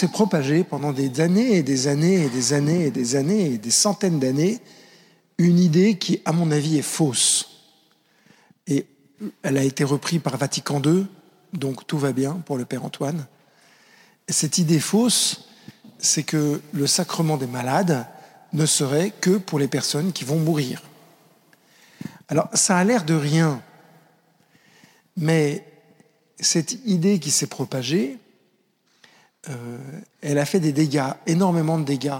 s'est propagé pendant des années et des années et des années et des années et des centaines d'années une idée qui, à mon avis, est fausse. Et elle a été reprise par Vatican II, donc tout va bien pour le Père Antoine. Et cette idée fausse, c'est que le sacrement des malades ne serait que pour les personnes qui vont mourir. Alors, ça a l'air de rien, mais cette idée qui s'est propagée, euh, elle a fait des dégâts, énormément de dégâts.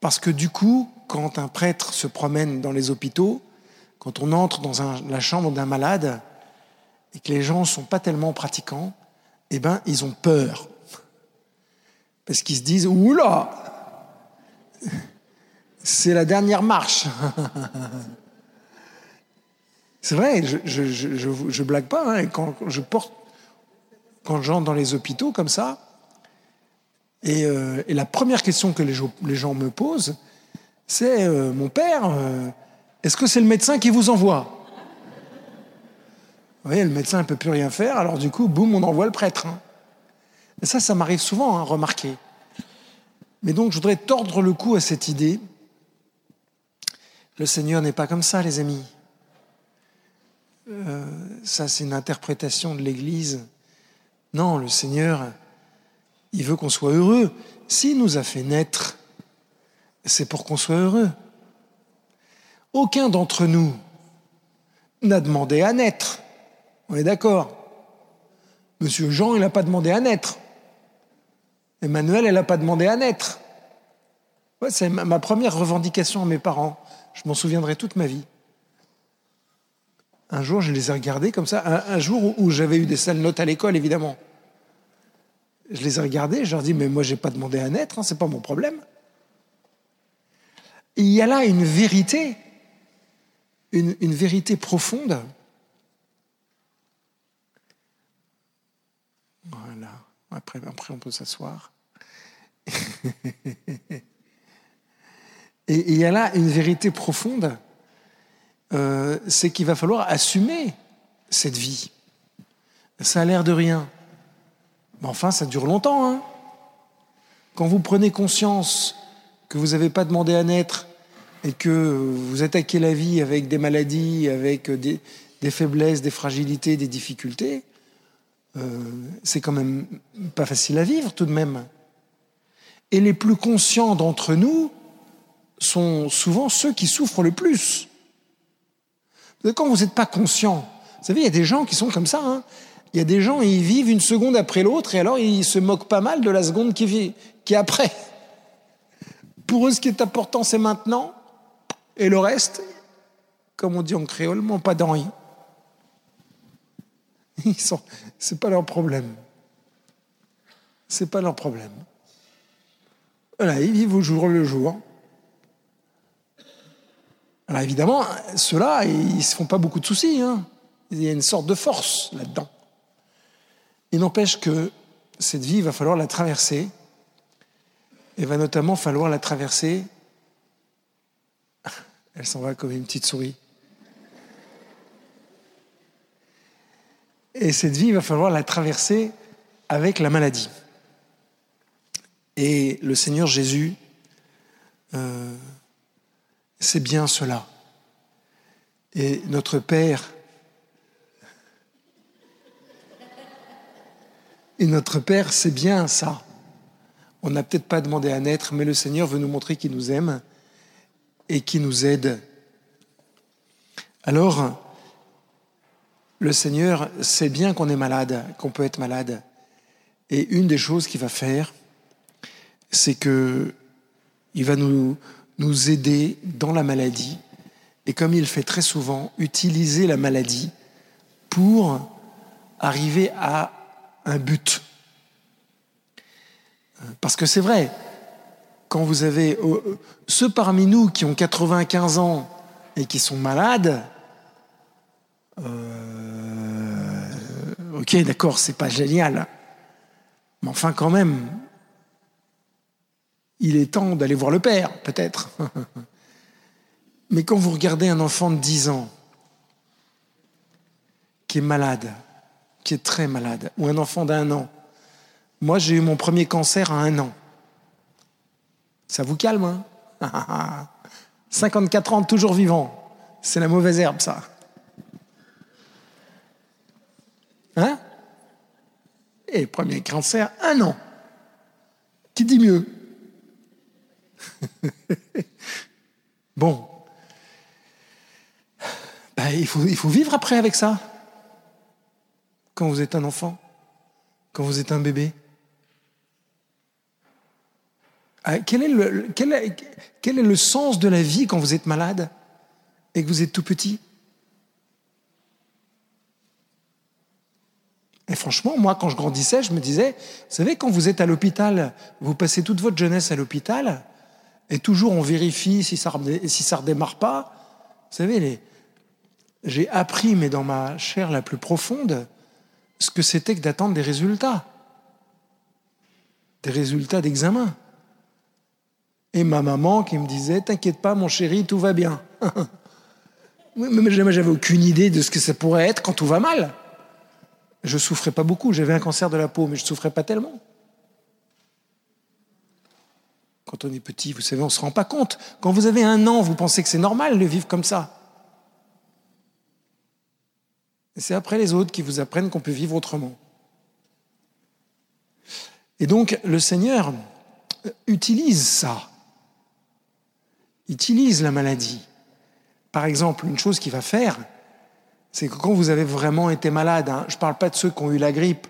Parce que du coup, quand un prêtre se promène dans les hôpitaux, quand on entre dans la chambre d'un malade et que les gens ne sont pas tellement pratiquants, eh ben, ils ont peur. Parce qu'ils se disent, oula, c'est la dernière marche. c'est vrai, je, je, blague pas, hein, quand je porte, quand j'entre dans les hôpitaux comme ça, euh, et, la première question que les, gens me posent, c'est euh, Mon père, euh, est-ce que c'est le médecin qui vous envoie? Vous voyez, le médecin ne peut plus rien faire, alors du coup, boum, on envoie le prêtre. Hein. Et ça, ça m'arrive souvent, hein, remarquer. Mais donc, je voudrais tordre le cou à cette idée. Le Seigneur n'est pas comme ça, les amis. ça, c'est une interprétation de l'Église. Non, le Seigneur, il veut qu'on soit heureux. S'il nous a fait naître, c'est pour qu'on soit heureux. Aucun d'entre nous n'a demandé à naître. On est d'accord Monsieur Jean, il n'a pas demandé à naître. Emmanuel, elle n'a pas demandé à naître. c'est ma première revendication à mes parents. Je m'en souviendrai toute ma vie. Un jour, je les ai regardés comme ça. Un, jour où j'avais eu des sales notes à l'école, évidemment je les ai regardés, je leur dis, mais moi, je n'ai pas demandé à naître, hein, ce n'est pas mon problème. il y a là une vérité, une, vérité profonde. Voilà, après, après on peut s'asseoir. Et il y a là une vérité profonde, euh, c'est qu'il va falloir assumer cette vie. Ça a l'air de rien. Mais enfin, ça dure longtemps. Hein Quand vous prenez conscience que vous n'avez pas demandé à naître et que vous attaquez la vie avec des maladies, avec des, faiblesses, des fragilités, des difficultés, euh, c'est quand même pas facile à vivre tout de même. Et les plus conscients d'entre nous sont souvent ceux qui souffrent le plus. Quand vous n'êtes pas conscient, vous savez, il y a des gens qui sont comme ça. Hein il y a des gens, ils vivent une seconde après l'autre et alors ils se moquent pas mal de la seconde qui, vit, qui est après. Pour eux, ce qui est important, c'est maintenant. Et le reste, comme on dit en créole, mon pas d'envie. Sont, c'est pas leur problème. C'est pas leur problème. Voilà, ils vivent au jour le jour. Alors évidemment, ceux-là, ils ne se font pas beaucoup de soucis. Hein. Il y a une sorte de force là-dedans. Il n'empêche que cette vie, va falloir la traverser. Il va notamment falloir la traverser. Elle s'en va comme une petite souris. Et cette vie, il va falloir la traverser avec la maladie. Et le Seigneur Jésus, euh, c'est bien cela. Et notre Père Et notre Père, c'est bien ça. On n'a peut-être pas demandé à naître, mais le Seigneur veut nous montrer qu'il nous aime et qu'il nous aide. Alors, le Seigneur sait bien qu'on est malade, qu'on peut être malade. Et une des choses qu'il va faire, c'est que il va nous, nous aider dans la maladie. Et comme il fait très souvent, utiliser la maladie pour arriver à un but. Parce que c'est vrai, quand vous avez euh, ceux parmi nous qui ont 95 ans et qui sont malades, euh, ok, d'accord, c'est pas génial, mais enfin quand même, il est temps d'aller voir le père, peut-être. mais quand vous regardez un enfant de 10 ans qui est malade, qui est très malade, ou un enfant d'un an, Moi, j'ai eu mon premier cancer à un an. Ça vous calme, hein? 54 ans, toujours vivant. C'est la mauvaise herbe, ça. Hein? Et premier cancer, un an. Qui dit mieux? Bon. Ben, il, faut, il faut vivre après avec ça. Quand vous êtes un enfant, quand vous êtes un bébé? Ah, quel est, le, quel, est, quel est le sens de la vie quand vous êtes malade et que vous êtes tout petit? Et franchement, moi, quand je grandissais, je me disais, vous savez, quand vous êtes à l'hôpital, vous passez toute votre jeunesse à l'hôpital, et toujours on vérifie si ça si ça redémarre pas. Vous savez, j'ai appris, mais dans ma chair la plus profonde, ce que c'était que d'attendre des résultats, des résultats d'examen. Et ma maman qui me disait, t'inquiète pas, mon chéri, tout va bien. mais j'avais aucune idée de ce que ça pourrait être quand tout va mal. Je souffrais pas beaucoup, j'avais un cancer de la peau, mais je souffrais pas tellement. Quand on est petit, vous savez, on ne se rend pas compte. Quand vous avez un an, vous pensez que c'est normal de vivre comme ça. Et c'est après les autres qui vous apprennent qu'on peut vivre autrement. Et donc, le Seigneur utilise ça. Utilise la maladie. Par exemple, une chose qu'il va faire, c'est que quand vous avez vraiment été malade, hein, je ne parle pas de ceux qui ont eu la grippe,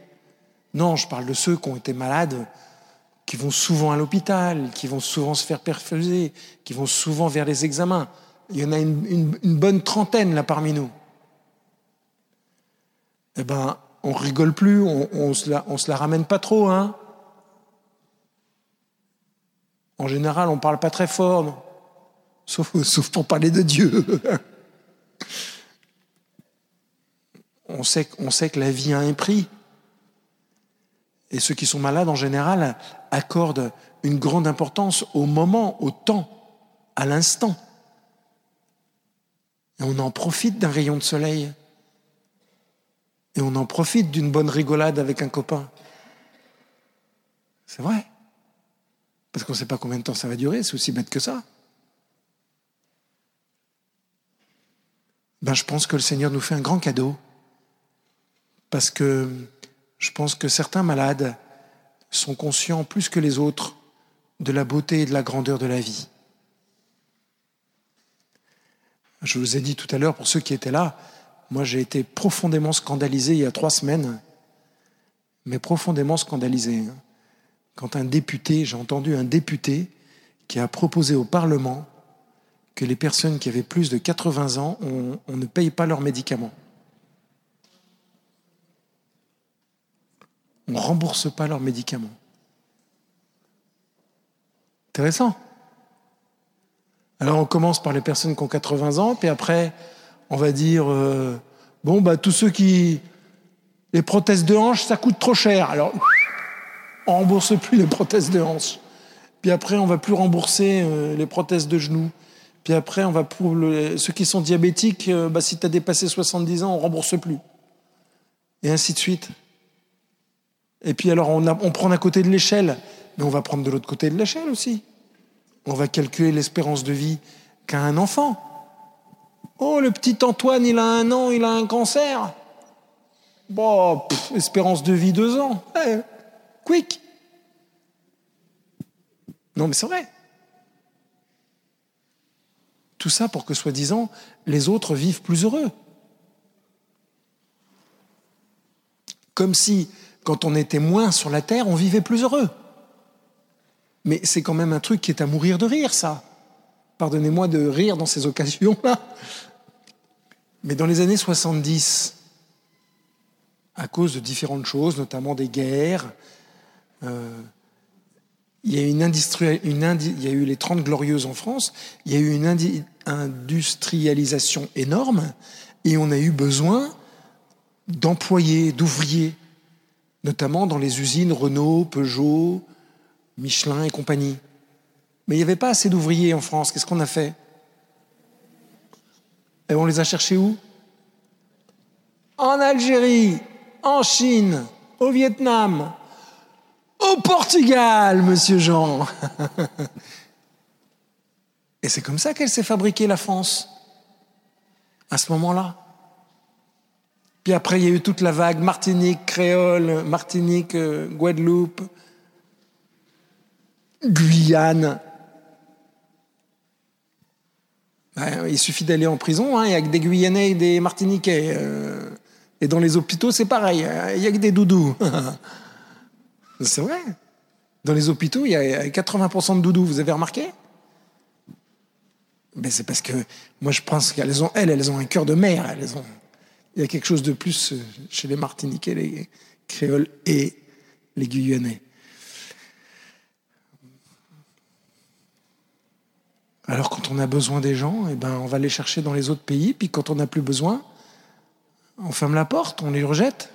non, je parle de ceux qui ont été malades, qui vont souvent à l'hôpital, qui vont souvent se faire perfuser, qui vont souvent vers les examens. Il y en a une, bonne trentaine là parmi nous. Eh ben, on rigole plus, on, on, se la, ramène pas trop, hein. En général, on parle pas très fort, Sauf, sauf pour parler de Dieu. on sait, on sait que la vie a un prix. Et ceux qui sont malades, en général, accordent une grande importance au moment, au temps, à l'instant. Et on en profite d'un rayon de soleil. Et on en profite d'une bonne rigolade avec un copain. C'est vrai. Parce qu'on ne sait pas combien de temps ça va durer, c'est aussi bête que ça. Ben, je pense que le Seigneur nous fait un grand cadeau parce que je pense que certains malades sont conscients plus que les autres de la beauté et de la grandeur de la vie. Je vous ai dit tout à l'heure, pour ceux qui étaient là, moi j'ai été profondément scandalisé il y a trois semaines, mais profondément scandalisé. Hein. Quand un député, j'ai entendu un député qui a proposé au Parlement que les personnes qui avaient plus de 80 ans, on, on ne paye pas leurs médicaments. on ne rembourse pas leurs médicaments. Intéressant. Alors on commence par les personnes qui ont 80 ans, puis après on va dire euh, bon bah tous ceux qui les prothèses de hanche ça coûte trop cher, alors on rembourse plus les prothèses de hanche. Puis après on va plus rembourser euh, les prothèses de genoux. Puis après on va pour ceux qui sont diabétiques, euh, bah, si tu as dépassé 70 ans on rembourse plus. Et ainsi de suite. Et puis alors on, on prend d'un côté de l'échelle, mais on va prendre de l'autre côté de l'échelle aussi. On va calculer l'espérance de vie qu'a un enfant. Oh, le petit Antoine, il a un an, il a un cancer. Bon, espérance de vie deux ans. Eh, quick. Non, mais c'est vrai. Tout ça pour que, soi-disant, les autres vivent plus heureux. Comme si quand on était moins sur la terre, on vivait plus heureux. Mais c'est quand même un truc qui est à mourir de rire, ça. Pardonnez-moi de rire dans ces occasions-là. Mais dans les années 70, à cause de différentes choses, notamment des guerres, euh, il, y a une une il y a eu les 30 glorieuses en France, il y a eu une industrialisation énorme et on a eu besoin d'employés, d'ouvriers notamment dans les usines Renault, Peugeot, Michelin et compagnie. Mais il n'y avait pas assez d'ouvriers en France. Qu'est-ce qu'on a fait? Et on les a cherchés où? En Algérie, en Chine, au Vietnam. Au Portugal, monsieur Jean. Et c'est comme ça qu'elle s'est fabriquée, la France, à ce moment-là. Puis après, il y a eu toute la vague Martinique, Créole, Martinique, euh, Guadeloupe, Guyane. Ben, il suffit d'aller en prison, hein, il y a que des Guyanais et des Martiniquais. Euh, et dans les hôpitaux, c'est pareil, il y a que des doudous. c'est vrai. Dans les hôpitaux, il y a 80% de doudous, vous avez remarqué? C'est parce que moi je pense qu'elles ont, elles, elles ont un cœur de mère. Elles ont, il y a quelque chose de plus euh, chez les Martiniquais, les Créoles et les Guyanais. Alors quand on a besoin des gens, eh ben, on va les chercher dans les autres pays, puis quand on n'a plus besoin, on ferme la porte, on les rejette.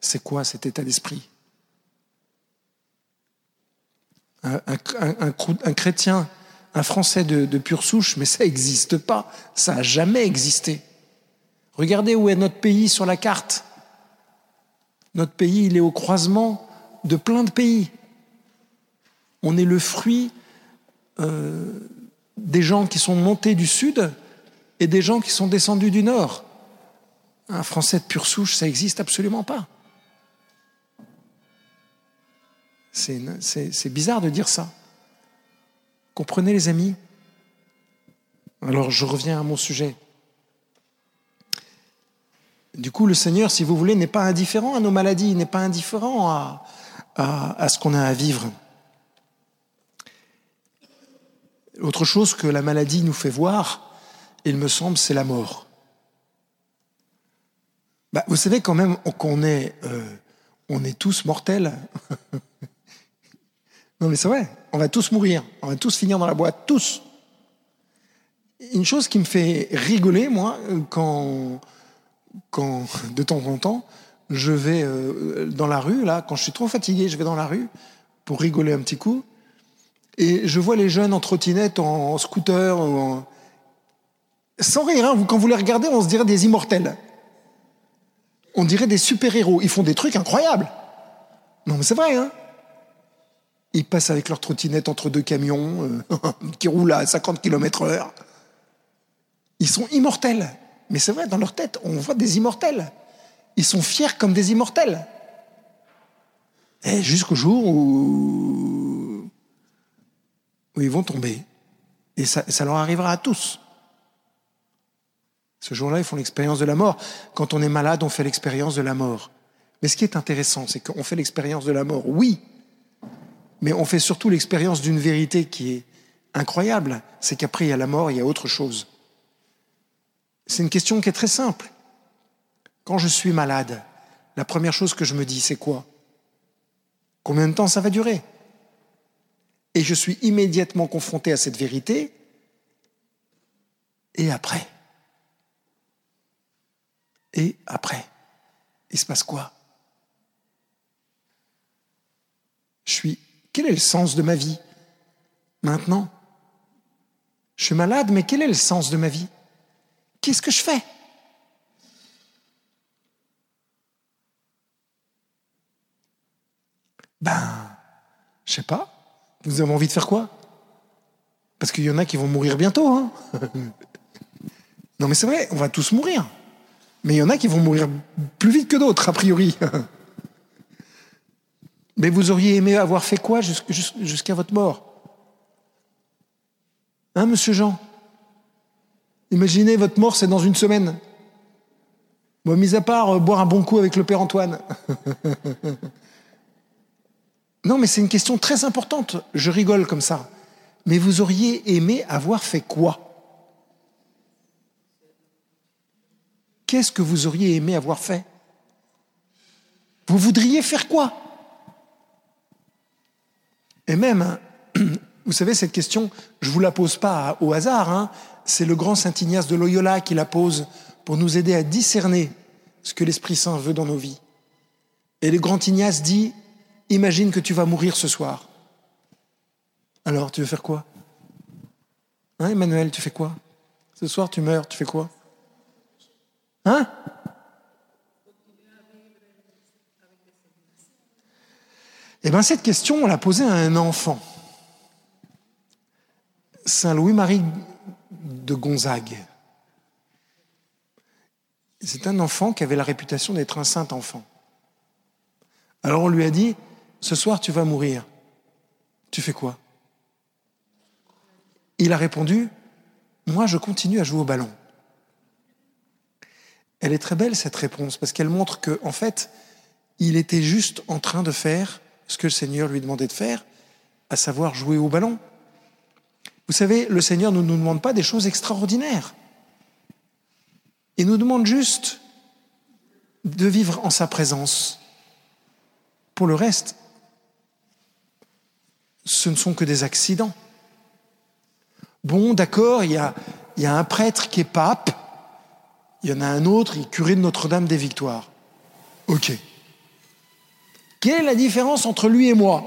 C'est quoi cet état d'esprit? Un, chrétien, un Français de, de pure souche, mais ça n'existe pas, ça n'a jamais existé. Regardez où est notre pays sur la carte. Notre pays, il est au croisement de plein de pays. On est le fruit euh, des gens qui sont montés du sud et des gens qui sont descendus du nord. Un Français de pure souche, ça n'existe absolument pas. C'est bizarre de dire ça. Comprenez les amis Alors je reviens à mon sujet. Du coup, le Seigneur, si vous voulez, n'est pas indifférent à nos maladies, n'est pas indifférent à, à ce qu'on a à vivre. Autre chose que la maladie nous fait voir, il me semble, c'est la mort. Bah, vous savez quand même qu'on est, euh, on est tous mortels. non mais c'est vrai, on va tous mourir, on va tous finir dans la boîte, tous. Une chose qui me fait rigoler, moi, quand, quand de temps en temps, je vais euh, dans la rue, là, quand je suis trop fatigué, je vais dans la rue pour rigoler un petit coup, et je vois les jeunes en trottinette, en, scooter, sans rire, hein, quand vous les regardez, on se dirait des immortels. On dirait des super-héros. Ils font des trucs incroyables. Non, mais c'est vrai, hein Ils passent avec leur trottinette entre deux camions euh, qui roulent à 50 km heure. Ils sont immortels. Mais c'est vrai, dans leur tête, on voit des immortels. Ils sont fiers comme des immortels. Et jusqu'au jour où où ils vont tomber. Et ça, ça leur arrivera à tous. Ce jour-là, ils font l'expérience de la mort. Quand on est malade, on fait l'expérience de la mort. Mais ce qui est intéressant, c'est qu'on fait l'expérience de la mort, oui, mais on fait surtout l'expérience d'une vérité qui est incroyable, c'est qu'après il y a la mort, il y a autre chose. C'est une question qui est très simple. Quand je suis malade, la première chose que je me dis, c'est quoi? Combien de temps ça va durer? Et je suis immédiatement confronté à cette vérité. Et après? Et après? Il se passe quoi? Je suis. Quel est le sens de ma vie? Maintenant? Je suis malade, mais quel est le sens de ma vie? Qu'est-ce que je fais? Ben, je sais pas. Vous avez envie de faire quoi? Parce qu'il y en a qui vont mourir bientôt. Hein non mais c'est vrai, on va tous mourir. Mais il y en a qui vont mourir plus vite que d'autres, a priori. mais vous auriez aimé avoir fait quoi jusqu'à votre mort? Hein, monsieur Jean? Imaginez, votre mort, c'est dans une semaine. Bon, mis à part euh, boire un bon coup avec le Père Antoine. Non, mais c'est une question très importante. Je rigole comme ça. Mais vous auriez aimé avoir fait quoi? Qu'est-ce que vous auriez aimé avoir fait? Vous voudriez faire quoi? Et même, vous savez, cette question, je ne vous la pose pas au hasard. Hein. C'est le grand Saint Ignace de Loyola qui la pose pour nous aider à discerner ce que l'Esprit Saint veut dans nos vies. Et le grand Ignace dit, Imagine que tu vas mourir ce soir. Alors, tu veux faire quoi? Hein, Emmanuel, tu fais quoi? Ce soir, tu meurs, tu fais quoi? Hein? Eh bien, cette question, on l'a posée à un enfant. Saint Louis-Marie de Gonzague. C'est un enfant qui avait la réputation d'être un saint enfant. Alors on lui a dit, ce soir tu vas mourir. Tu fais quoi? Il a répondu, moi je continue à jouer au ballon. Elle est très belle cette réponse parce qu'elle montre que en fait, il était juste en train de faire ce que le Seigneur lui demandait de faire, à savoir jouer au ballon. Vous savez, le Seigneur ne nous demande pas des choses extraordinaires. Il nous demande juste de vivre en sa présence. Pour le reste, ce ne sont que des accidents. Bon, d'accord, il y a, un prêtre qui est pape, il y en a un autre, il est curé de Notre-Dame des Victoires. Ok. Quelle est la différence entre lui et moi?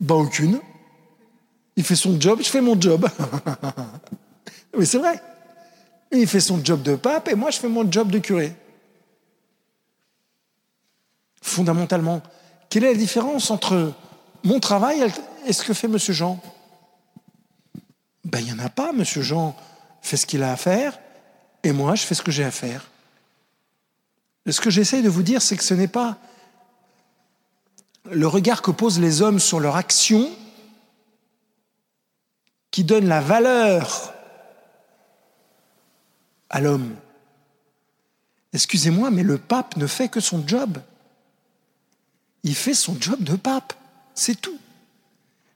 Bah aucune. Il fait son job, je fais mon job. Mais c'est vrai. Il fait son job de pape et moi je fais mon job de curé. Fondamentalement, quelle est la différence entre mon travail et ce que fait M. Jean? Ben, il n'y en a pas. M. Jean fait ce qu'il a à faire et moi, je fais ce que j'ai à faire. Ce que j'essaye de vous dire, c'est que ce n'est pas le regard que posent les hommes sur leur action qui donne la valeur à l'homme. Excusez-moi, mais le pape ne fait que son job. Il fait son job de pape, c'est tout.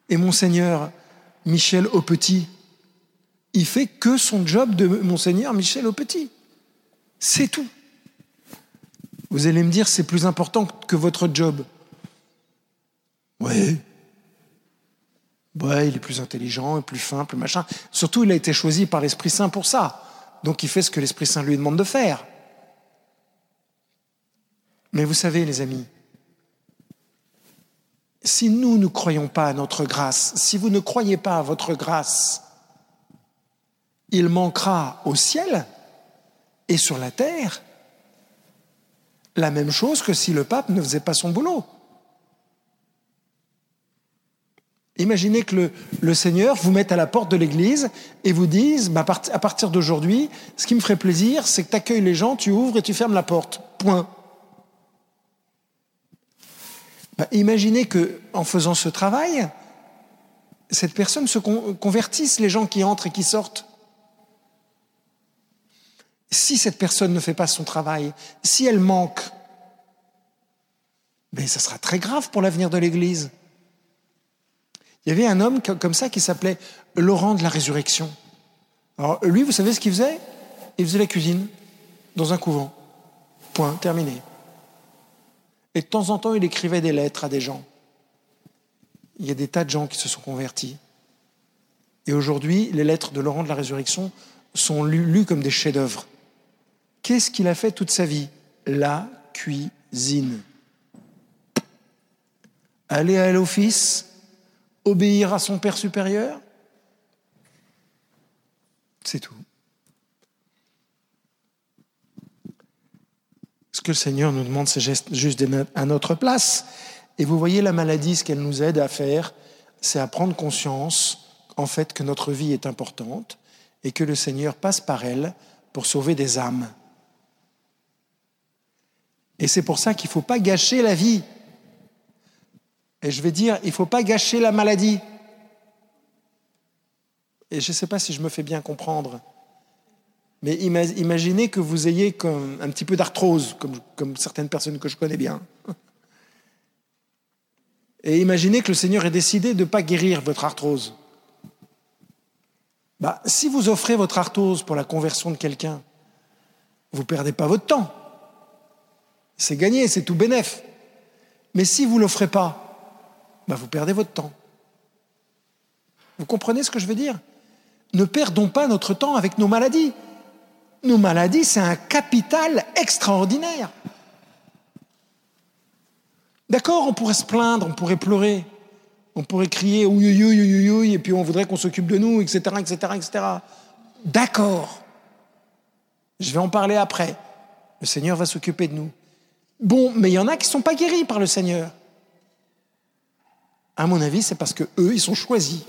Et monseigneur Michel Aupetit, il fait que son job de monseigneur Michel Aupetit. C'est tout. Vous allez me dire, c'est plus important que votre job. Oui. Ouais, il est plus intelligent, plus fin, plus machin. Surtout, il a été choisi par l'Esprit Saint pour ça. Donc il fait ce que l'Esprit Saint lui demande de faire. Mais vous savez, les amis, si nous ne croyons pas à notre grâce, si vous ne croyez pas à votre grâce, il manquera au ciel et sur la terre la même chose que si le pape ne faisait pas son boulot. Imaginez que le, Seigneur vous mette à la porte de l'église et vous dise, bah, à partir d'aujourd'hui, ce qui me ferait plaisir, c'est que tu accueilles les gens, tu ouvres et tu fermes la porte. Point. Bah, imaginez que, en faisant ce travail, cette personne se convertisse, les gens qui entrent et qui sortent. Si cette personne ne fait pas son travail, si elle manque, ben, ça sera très grave pour l'avenir de l'Église. Il y avait un homme comme ça qui s'appelait Laurent de la Résurrection. Alors lui, vous savez ce qu'il faisait? Il faisait la cuisine dans un couvent. Point, terminé. Et de temps en temps, il écrivait des lettres à des gens. Il y a des tas de gens qui se sont convertis. Et aujourd'hui, les lettres de Laurent de la Résurrection sont lues, comme des chefs-d'œuvre. Qu'est-ce qu'il a fait toute sa vie? La cuisine. Aller à l'office, obéir à son Père supérieur? C'est tout. Ce que le Seigneur nous demande, c'est juste à notre place. Et vous voyez la maladie, ce qu'elle nous aide à faire, c'est à prendre conscience, en fait, que notre vie est importante et que le Seigneur passe par elle pour sauver des âmes. Et c'est pour ça qu'il ne faut pas gâcher la vie. Et je vais dire, il ne faut pas gâcher la maladie. Et je ne sais pas si je me fais bien comprendre. Mais imaginez que vous ayez un petit peu d'arthrose, comme, comme certaines personnes que je connais bien. Et imaginez que le Seigneur ait décidé de ne pas guérir votre arthrose. Bah, si vous offrez votre arthrose pour la conversion de quelqu'un, vous ne perdez pas votre temps. C'est gagné, c'est tout bénef. Mais si vous ne l'offrez pas, bah, vous perdez votre temps. Vous comprenez ce que je veux dire? Ne perdons pas notre temps avec nos maladies. Nos maladies, c'est un capital extraordinaire. D'accord, on pourrait se plaindre, on pourrait pleurer, on pourrait crier oui, oui, oui, et puis on voudrait qu'on s'occupe de nous, etc., etc., etc. D'accord. Je vais en parler après. Le Seigneur va s'occuper de nous. Bon, mais il y en a qui ne sont pas guéris par le Seigneur. À mon avis, c'est parce que eux, ils sont choisis.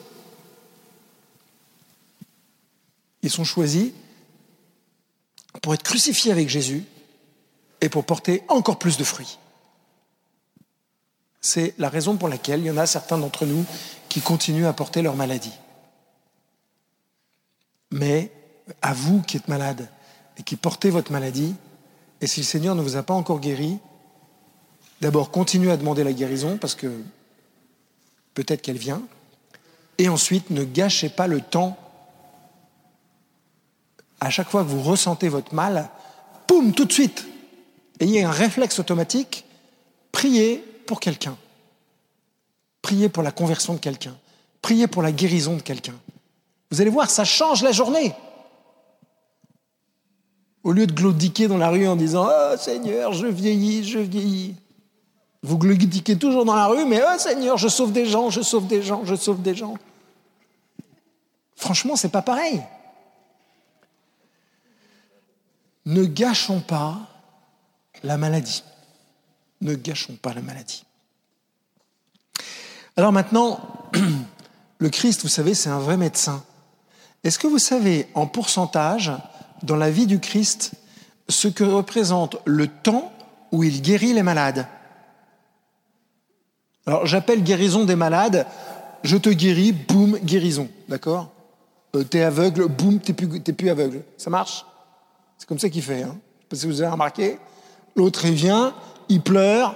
Ils sont choisis pour être crucifiés avec Jésus et pour porter encore plus de fruits. C'est la raison pour laquelle il y en a certains d'entre nous qui continuent à porter leur maladie. Mais à vous qui êtes malade et qui portez votre maladie, et si le Seigneur ne vous a pas encore guéri, d'abord continuez à demander la guérison parce que peut-être qu'elle vient, et ensuite ne gâchez pas le temps. À chaque fois que vous ressentez votre mal, poum, tout de suite, ayez un réflexe automatique, priez pour quelqu'un. Priez pour la conversion de quelqu'un. Priez pour la guérison de quelqu'un. Vous allez voir, ça change la journée. Au lieu de glaudiquer dans la rue en disant Oh Seigneur, je vieillis, je vieillis. Vous glaudiquez toujours dans la rue, mais Oh Seigneur, je sauve des gens, je sauve des gens, je sauve des gens. Franchement, c'est pas pareil. Ne gâchons pas la maladie. Ne gâchons pas la maladie. Alors maintenant, le Christ, vous savez, c'est un vrai médecin. Est-ce que vous savez en pourcentage dans la vie du Christ ce que représente le temps où il guérit les malades? Alors j'appelle guérison des malades, je te guéris, boum, guérison, d'accord? Euh, T'es aveugle, boum, t'es plus, plus aveugle. Ça marche? C'est comme ça qu'il fait. Hein pas si vous avez remarqué. L'autre, il vient, il pleure.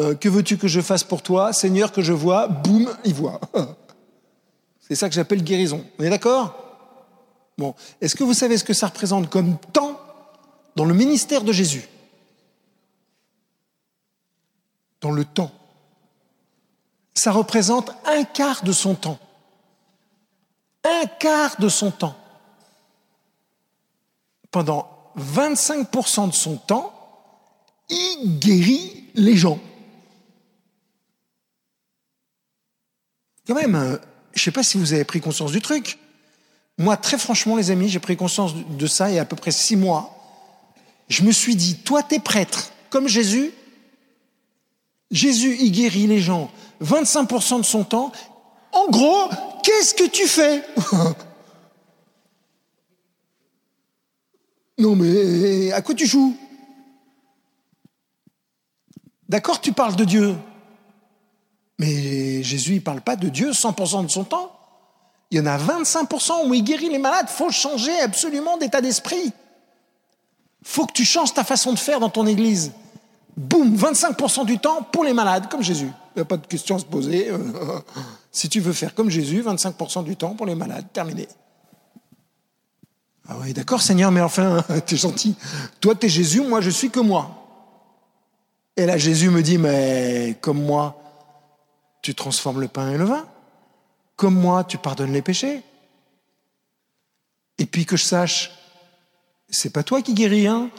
Euh, que veux-tu que je fasse pour toi? Seigneur, que je vois, boum, il voit. C'est ça que j'appelle guérison. On est d'accord? Bon, est-ce que vous savez ce que ça représente comme temps dans le ministère de Jésus? Dans le temps. Ça représente un quart de son temps. Un quart de son temps. Pendant 25% de son temps, il guérit les gens. Quand même, euh, je ne sais pas si vous avez pris conscience du truc. Moi, très franchement, les amis, j'ai pris conscience de ça il y a à peu près six mois. Je me suis dit, toi, t'es prêtre, comme Jésus. Jésus, il guérit les gens 25% de son temps. En gros, qu'est-ce que tu fais? Non, mais à quoi tu joues? D'accord, tu parles de Dieu. Mais Jésus, il ne parle pas de Dieu 100% de son temps. Il y en a 25% où il guérit les malades. Faut changer absolument d'état d'esprit. faut que tu changes ta façon de faire dans ton église. Boum, 25% du temps pour les malades, comme Jésus. Il n'y a pas de question à se poser. si tu veux faire comme Jésus, 25% du temps pour les malades, terminé. Ah oui, d'accord Seigneur, mais enfin, t'es gentil. Toi, t'es Jésus, moi, je suis que moi. Et là, Jésus me dit, mais comme moi, tu transformes le pain et le vin comme moi, tu pardonnes les péchés. Et puis que je sache, c'est pas toi qui guéris, hein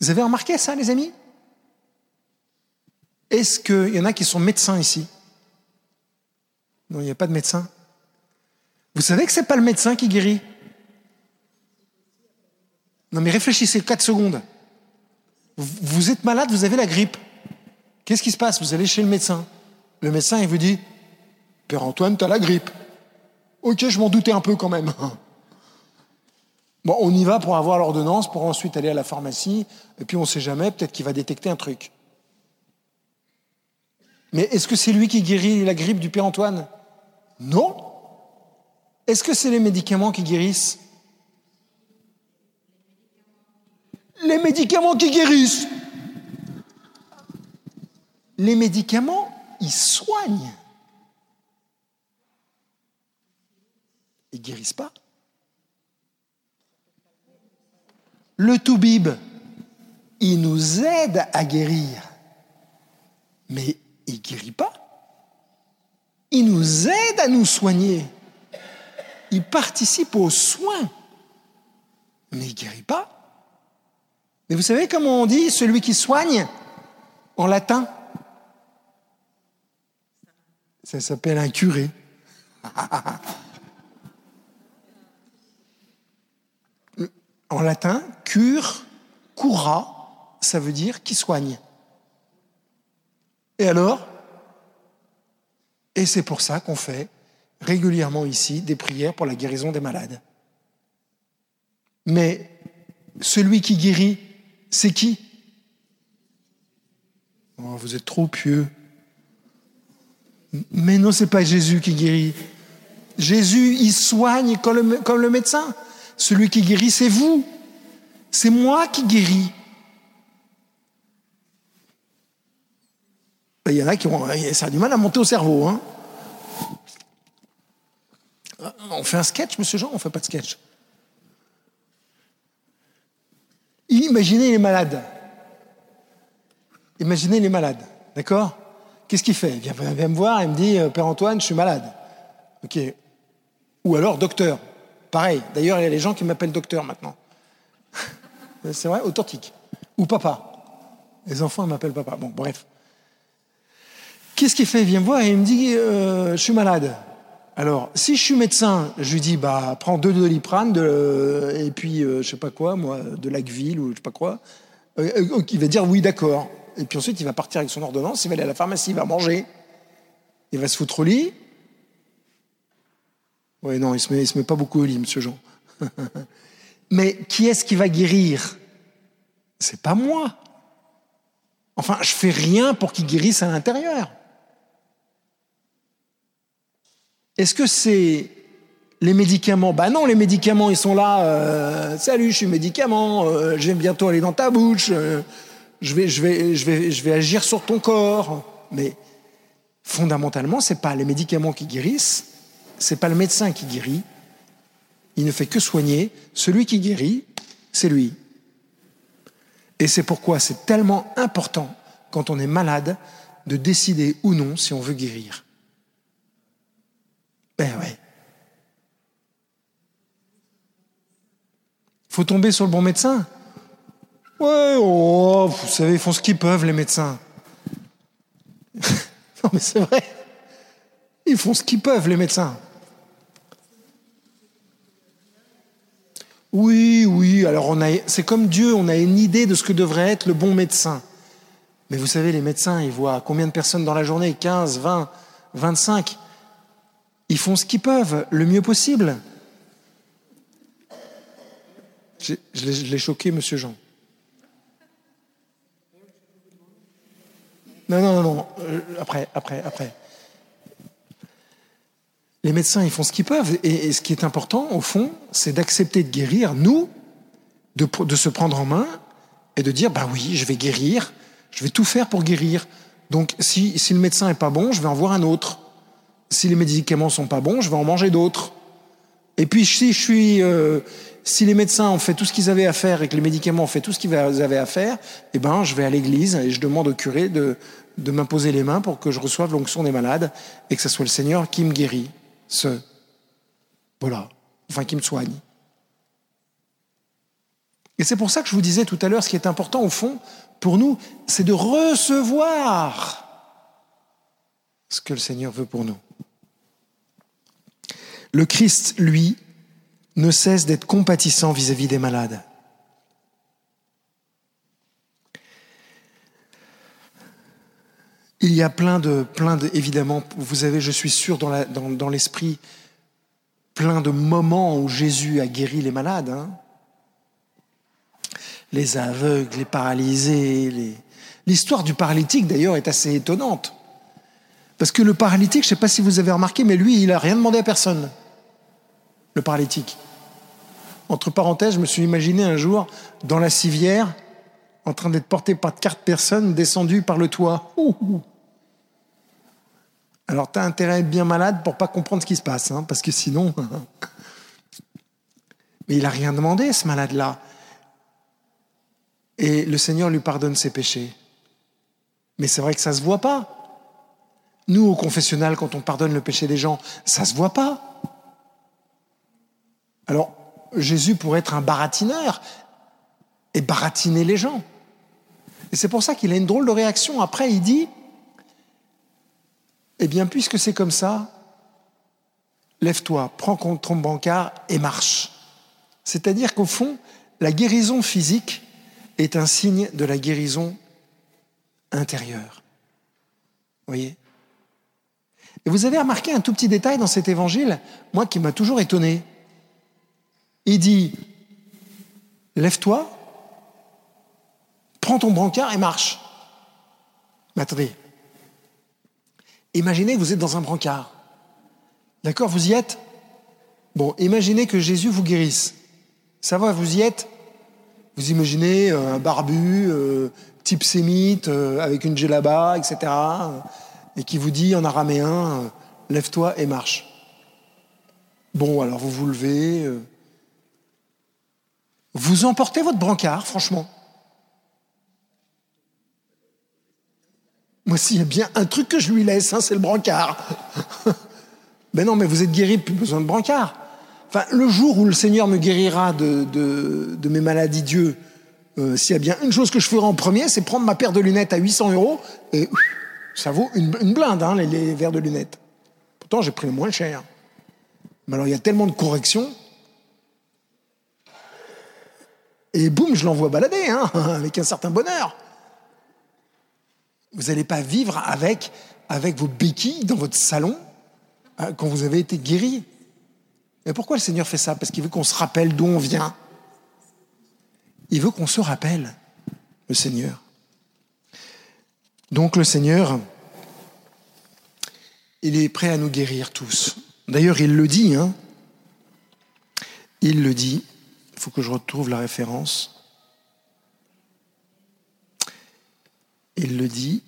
Vous avez remarqué ça, les amis? Est-ce qu'il y en a qui sont médecins ici? Non, il n'y a pas de médecin. Vous savez que c'est pas le médecin qui guérit? Non, mais réfléchissez 4 secondes. Vous êtes malade, vous avez la grippe. Qu'est-ce qui se passe? Vous allez chez le médecin. Le médecin, il vous dit Père Antoine, tu as la grippe. Ok, je m'en doutais un peu quand même. Bon, on y va pour avoir l'ordonnance, pour ensuite aller à la pharmacie, et puis on ne sait jamais, peut-être qu'il va détecter un truc. Mais est-ce que c'est lui qui guérit la grippe du Père Antoine? Non. Est-ce que c'est les médicaments qui guérissent? Les médicaments qui guérissent les médicaments, ils soignent. Ils guérissent pas. Le Toubib, il nous aide à guérir, mais il guérit pas. Il nous aide à nous soigner. Il participe aux soins, mais il guérit pas. Mais vous savez comment on dit celui qui soigne en latin? Ça s'appelle un curé. En latin, cure, cura, ça veut dire qui soigne. Et alors? Et c'est pour ça qu'on fait régulièrement ici des prières pour la guérison des malades. Mais celui qui guérit, c'est qui? Oh, Vous êtes trop pieux. Mais non, c'est pas Jésus qui guérit. Jésus, il soigne comme le, comme le médecin. Celui qui guérit, c'est vous. C'est moi qui guéris. Il y en a qui ont, ça a du mal à monter au cerveau. Hein. On fait un sketch, monsieur Jean, on ne fait pas de sketch? Imaginez les malades. Imaginez les malades, d'accord? Qu'est-ce qu'il fait? Il vient, vient, me voir et me dit, euh, Père Antoine, je suis malade. Ok. Ou alors, docteur. Pareil. D'ailleurs, il y a les gens qui m'appellent docteur maintenant. C'est vrai, authentique. Ou papa. Les enfants m'appellent papa. Bon, bref. Qu'est-ce qu'il fait? Il vient me voir et il me dit euh, Je suis malade. Alors, si je suis médecin, je lui dis bah, Prends deux doliprane de, et puis, euh, je sais pas quoi, moi, de Lacville ou je sais pas quoi. Euh, il va dire Oui, d'accord. Et puis ensuite, il va partir avec son ordonnance, il va aller à la pharmacie, il va manger. Il va se foutre au lit. Oui, non, il se, met, se met pas beaucoup au lit, monsieur Jean. Mais qui est-ce qui va guérir? C'est pas moi. Enfin, je fais rien pour qu'il guérisse à l'intérieur. Est-ce que c'est les médicaments? Ben non, les médicaments, ils sont là. Euh, Salut, je suis médicament. Euh, je bientôt aller dans ta bouche. Euh, je, vais, je, vais, je, vais, je vais agir sur ton corps. Mais fondamentalement, c'est pas les médicaments qui guérissent. C'est pas le médecin qui guérit. Il ne fait que soigner. Celui qui guérit, c'est lui. Et c'est pourquoi c'est tellement important, quand on est malade, de décider ou non si on veut guérir. Ben ouais. Faut tomber sur le bon médecin. Ouais, oh, vous savez, ils font ce qu'ils peuvent, les médecins. non, mais c'est vrai. Ils font ce qu'ils peuvent, les médecins. Oui, oui, alors on a, c'est comme Dieu, on a une idée de ce que devrait être le bon médecin. Mais vous savez, les médecins, ils voient combien de personnes dans la journée? 15, 20, 25. Ils font ce qu'ils peuvent, le mieux possible. Je, l'ai choqué, monsieur Jean. Non, non, non. Euh, après, après, après. Les médecins, ils font ce qu'ils peuvent. Et, ce qui est important, au fond, c'est d'accepter de guérir, nous, de, de, se prendre en main et de dire, bah oui, je vais guérir, je vais tout faire pour guérir. Donc, si, si le médecin est pas bon, je vais en voir un autre. Si les médicaments sont pas bons, je vais en manger d'autres. Et puis, si je suis, euh, si les médecins ont fait tout ce qu'ils avaient à faire et que les médicaments ont fait tout ce qu'ils avaient à faire, eh ben, je vais à l'église et je demande au curé de, de m'imposer les mains pour que je reçoive l'onction des malades et que ce soit le Seigneur qui me guérit ce, voilà, enfin qui me soigne. Et c'est pour ça que je vous disais tout à l'heure, ce qui est important au fond, pour nous, c'est de recevoir ce que le Seigneur veut pour nous. Le Christ, lui, ne cesse d'être compatissant vis-à-vis des malades. Il y a plein de, plein de, évidemment, vous avez, je suis sûr, dans, l'esprit, plein de moments où Jésus a guéri les malades. Hein. Les aveugles, les paralysés. L'histoire du paralytique, d'ailleurs, est assez étonnante. Parce que le paralytique, je ne sais pas si vous avez remarqué, mais lui, il n'a rien demandé à personne. Le paralytique. Entre parenthèses, je me suis imaginé un jour dans la civière, en train d'être porté par quatre personnes descendues par le toit. Ouh, alors, tu as intérêt à être bien malade pour pas comprendre ce qui se passe, hein, parce que sinon. Mais il n'a rien demandé, ce malade-là. Et le Seigneur lui pardonne ses péchés. Mais c'est vrai que ça se voit pas. Nous, au confessionnal, quand on pardonne le péché des gens, ça se voit pas. Alors, Jésus pourrait être un baratineur et baratiner les gens. Et c'est pour ça qu'il a une drôle de réaction. Après, il dit, eh bien, puisque c'est comme ça, lève-toi, prends ton bancard et marche. C'est-à-dire qu'au fond, La guérison physique est un signe de la guérison intérieure. Vous voyez? Et vous avez remarqué un tout petit détail dans cet évangile, moi qui m'a toujours étonné. Il dit, lève-toi, prends ton brancard et marche. Mais attendez, imaginez que vous êtes dans un brancard. D'accord, vous y êtes? Bon, imaginez que Jésus vous guérisse. Ça va, vous y êtes? Vous imaginez euh, un barbu, euh, type sémite, euh, avec une djellaba, etc., et qui vous dit en araméen, lève-toi et marche. Bon, alors vous vous levez, vous emportez votre brancard, franchement. Moi, s'il y a bien un truc que je lui laisse, hein, c'est le brancard. ben non, mais vous êtes guéri, plus besoin de brancard. Enfin, le jour où le Seigneur me guérira de, mes maladies, Dieu, euh, s'il y a bien une chose que je ferai en premier, c'est prendre ma paire de lunettes à 800 euros et ça vaut une, blinde, hein, les, les, verres de lunettes. Pourtant, j'ai pris le moins cher. Mais alors, il y a tellement de corrections. Et boum, je l'envoie balader, hein, avec un certain bonheur. Vous n'allez pas vivre avec, avec vos béquilles dans votre salon hein, quand vous avez été guéri. Mais pourquoi le Seigneur fait ça? Parce qu'il veut qu'on se rappelle d'où on vient. Il veut qu'on se rappelle, le Seigneur. Donc le Seigneur, il est prêt à nous guérir tous. D'ailleurs, il le dit, hein. Il le dit. Faut que je retrouve la référence. il le dit,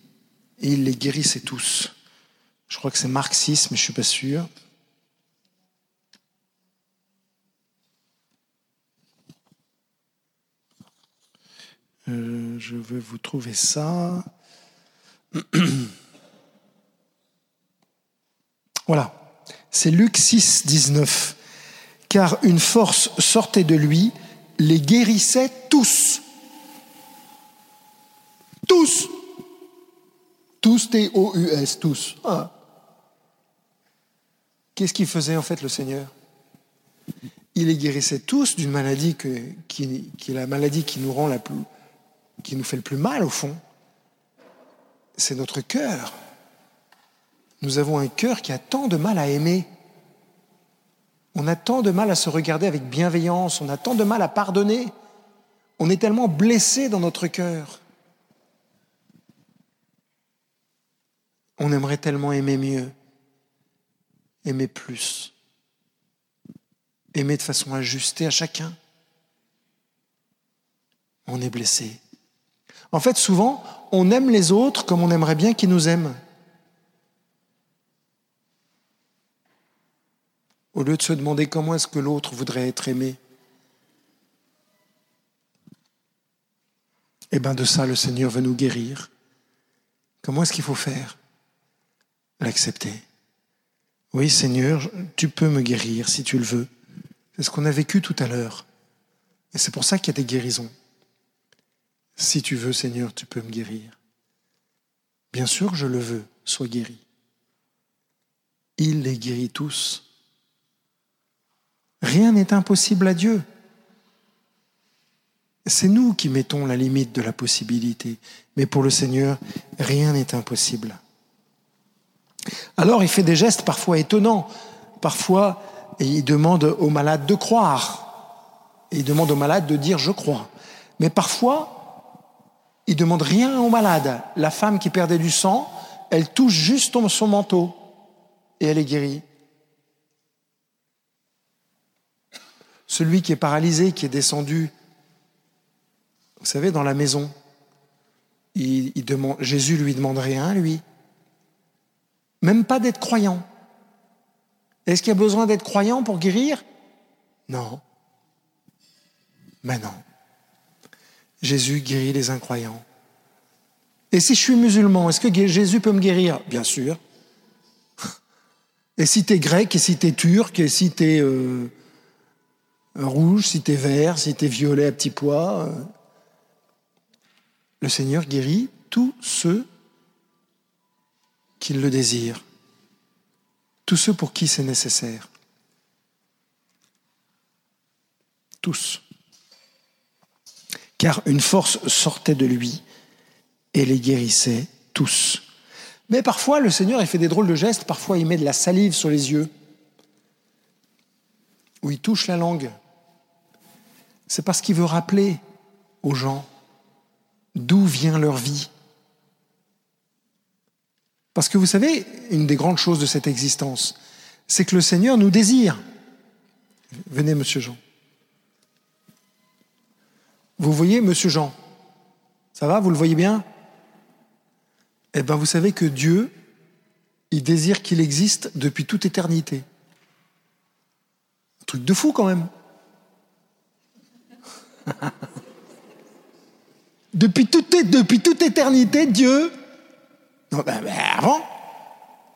et il les guérissait tous. Je crois que c'est Marc 6, mais je ne suis pas sûr. Euh, je vais vous trouver ça. voilà, c'est Luc 6, 19. Car une force sortait de lui, les guérissait tous. Tous. Tous, T-O-U-S, tous. Ah. Qu'est-ce qu'il faisait en fait le Seigneur? Il les guérissait tous d'une maladie qui, est la maladie qui nous rend la plus, qui nous fait le plus mal au fond. C'est notre cœur. Nous avons un cœur qui a tant de mal à aimer. On a tant de mal à se regarder avec bienveillance, on a tant de mal à pardonner. On est tellement blessé dans notre cœur. On aimerait tellement aimer mieux, aimer plus, aimer de façon ajustée à chacun. On est blessé. En fait, souvent, on aime les autres comme on aimerait bien qu'ils nous aiment. Au lieu de se demander comment est-ce que l'autre voudrait être aimé. Eh bien, de ça, le Seigneur veut nous guérir. Comment est-ce qu'il faut faire? L'accepter. Oui, Seigneur, tu peux me guérir si tu le veux. C'est ce qu'on a vécu tout à l'heure. Et c'est pour ça qu'il y a des guérisons. Si tu veux, Seigneur, tu peux me guérir. Bien sûr, je le veux, sois guéri. Il les guérit tous. Rien n'est impossible à Dieu. C'est nous qui mettons la limite de la possibilité. Mais pour le Seigneur, rien n'est impossible. Alors il fait des gestes parfois étonnants. Parfois, il demande aux malades de croire. il demande aux malades de dire je crois. Mais parfois, il demande rien aux malades. La femme qui perdait du sang, elle touche juste son manteau et elle est guérie. Celui qui est paralysé, qui est descendu, vous savez, dans la maison, Jésus lui demande rien, lui. Même pas d'être croyant. Est-ce qu'il y a besoin d'être croyant pour guérir? Non. Mais non. Jésus guérit les incroyants. Et si je suis musulman, est-ce que Jésus peut me guérir? Bien sûr. Et si tu grec, et si tu turc, et si tu rouge, si tu es vert, si tu es violet à petit pois, euh, le Seigneur guérit tous ceux qu'ils le désirent, tous ceux pour qui c'est nécessaire. Tous. car une force sortait de lui et les guérissait tous. Mais parfois, le Seigneur, il fait des drôles de gestes, parfois il met de la salive sur les yeux, ou il touche la langue. C'est parce qu'il veut rappeler aux gens d'où vient leur vie. Parce que vous savez, une des grandes choses de cette existence, c'est que le Seigneur nous désire. Venez, monsieur Jean. Vous voyez, monsieur Jean Ça va Vous le voyez bien? Eh bien, vous savez que Dieu, il désire qu'il existe depuis toute éternité. Un truc de fou quand même. depuis, toute, depuis toute éternité, Dieu. Non, ben, ben, avant.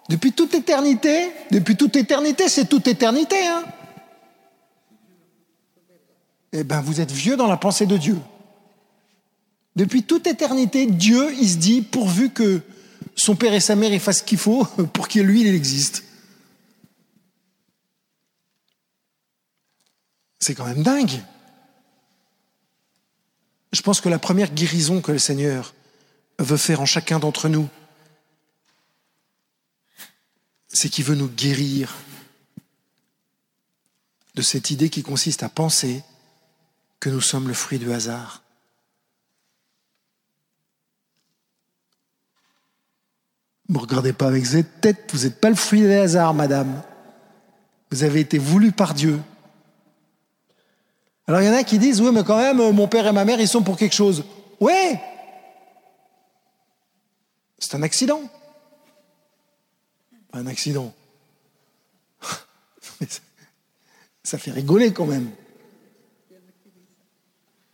Depuis toute éternité, depuis toute éternité, c'est toute éternité. Hein eh bien, vous êtes vieux dans la pensée de Dieu. Depuis toute éternité, Dieu, il se dit, pourvu que son père et sa mère ils fassent ce qu'il faut pour que lui, il existe. C'est quand même dingue. Je pense que la première guérison que le Seigneur veut faire en chacun d'entre nous, c'est qu'il veut nous guérir de cette idée qui consiste à penser que nous sommes le fruit du hasard. Ne me regardez pas avec cette tête, vous n'êtes pas le fruit du hasard, madame. Vous avez été voulu par Dieu. Alors il y en a qui disent, oui, mais quand même, mon père et ma mère, ils sont pour quelque chose. Oui, c'est un accident. Un accident. Ça fait rigoler quand même.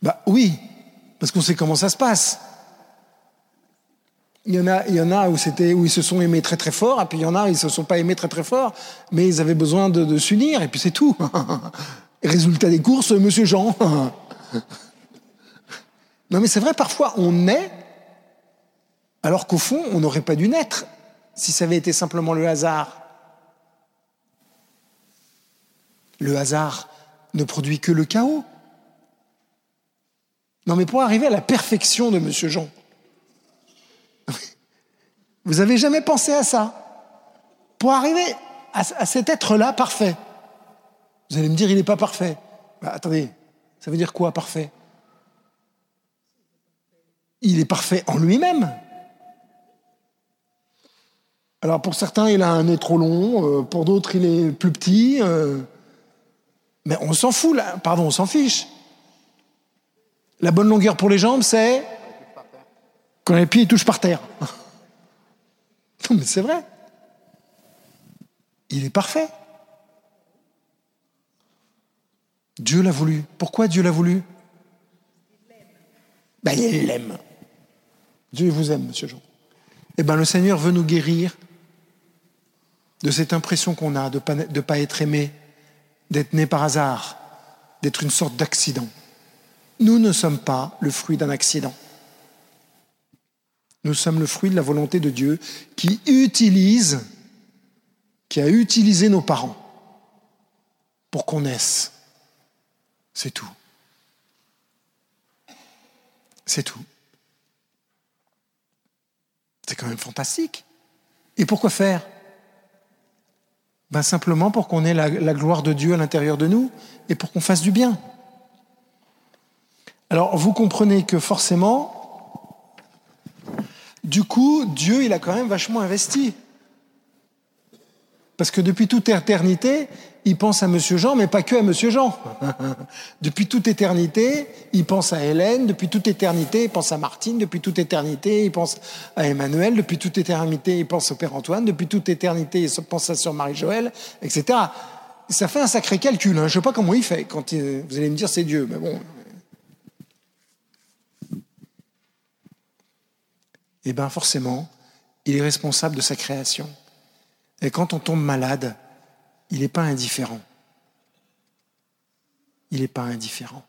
Bah oui, parce qu'on sait comment ça se passe. Il y en a, il y en a où, où ils se sont aimés très très fort, et puis il y en a où ils se sont pas aimés très très fort, mais ils avaient besoin de, s'unir, et puis c'est tout. Résultat des courses, monsieur Jean. non mais c'est vrai, parfois on naît, alors qu'au fond, on n'aurait pas dû naître si ça avait été simplement le hasard. Le hasard ne produit que le chaos. Non, mais pour arriver à la perfection de Monsieur Jean, vous avez jamais pensé à ça? Pour arriver à, cet être-là parfait, vous allez me dire, il n'est pas parfait. Bah, attendez, ça veut dire quoi parfait? Il est parfait en lui-même. Alors pour certains, il a un nez trop long, euh, pour d'autres, il est plus petit. Euh, mais on s'en fout, là. Pardon, on s'en fiche. La bonne longueur pour les jambes, c'est quand les pieds touchent par terre. non, mais c'est vrai. Il est parfait. Dieu l'a voulu. Pourquoi Dieu l'a voulu? Ben, Il l'aime. Dieu vous aime, monsieur Jean. Eh bien, le Seigneur veut nous guérir de cette impression qu'on a de ne pas, être aimé, d'être né par hasard, d'être une sorte d'accident. Nous ne sommes pas le fruit d'un accident. Nous sommes le fruit de la volonté de Dieu qui utilise, qui a utilisé nos parents pour qu'on naisse. C'est tout. C'est tout. C'est quand même fantastique. Et pourquoi faire? Ben Simplement pour qu'on ait la, la gloire de Dieu à l'intérieur de nous et pour qu'on fasse du bien. Alors vous comprenez que forcément, du coup, Dieu, il a quand même vachement investi. Parce que depuis toute éternité, il pense à Monsieur Jean, mais pas que à Monsieur Jean. depuis toute éternité, il pense à Hélène. Depuis toute éternité, il pense à Martine. Depuis toute éternité, il pense à Emmanuel. Depuis toute éternité, il pense au Père Antoine. Depuis toute éternité, il pense à Sœur Marie-Joël, etc. Ça fait un sacré calcul. Hein. Je ne sais pas comment il fait. Quand vous allez me dire c'est Dieu, mais bon, eh bien forcément, il est responsable de sa création. Et quand on tombe malade, il n'est pas indifférent. Il n'est pas indifférent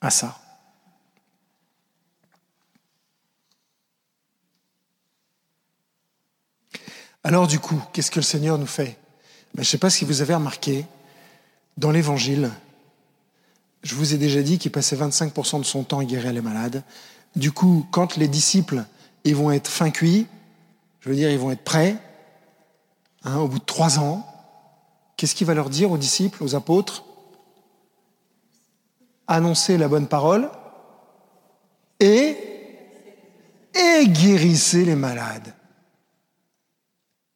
à ça. Alors du coup, qu'est-ce que le Seigneur nous fait? Ben, Je ne sais pas si vous avez remarqué, dans l'Évangile, Je vous ai déjà dit qu'il passait 25% de son temps à guérir les malades. Du coup, quand les disciples ils vont être fin cuits, je veux dire, ils vont être prêts, hein, au bout de trois ans, qu'est-ce qu'il va leur dire aux disciples, aux apôtres? Annoncer la bonne parole et, et guérissez les malades.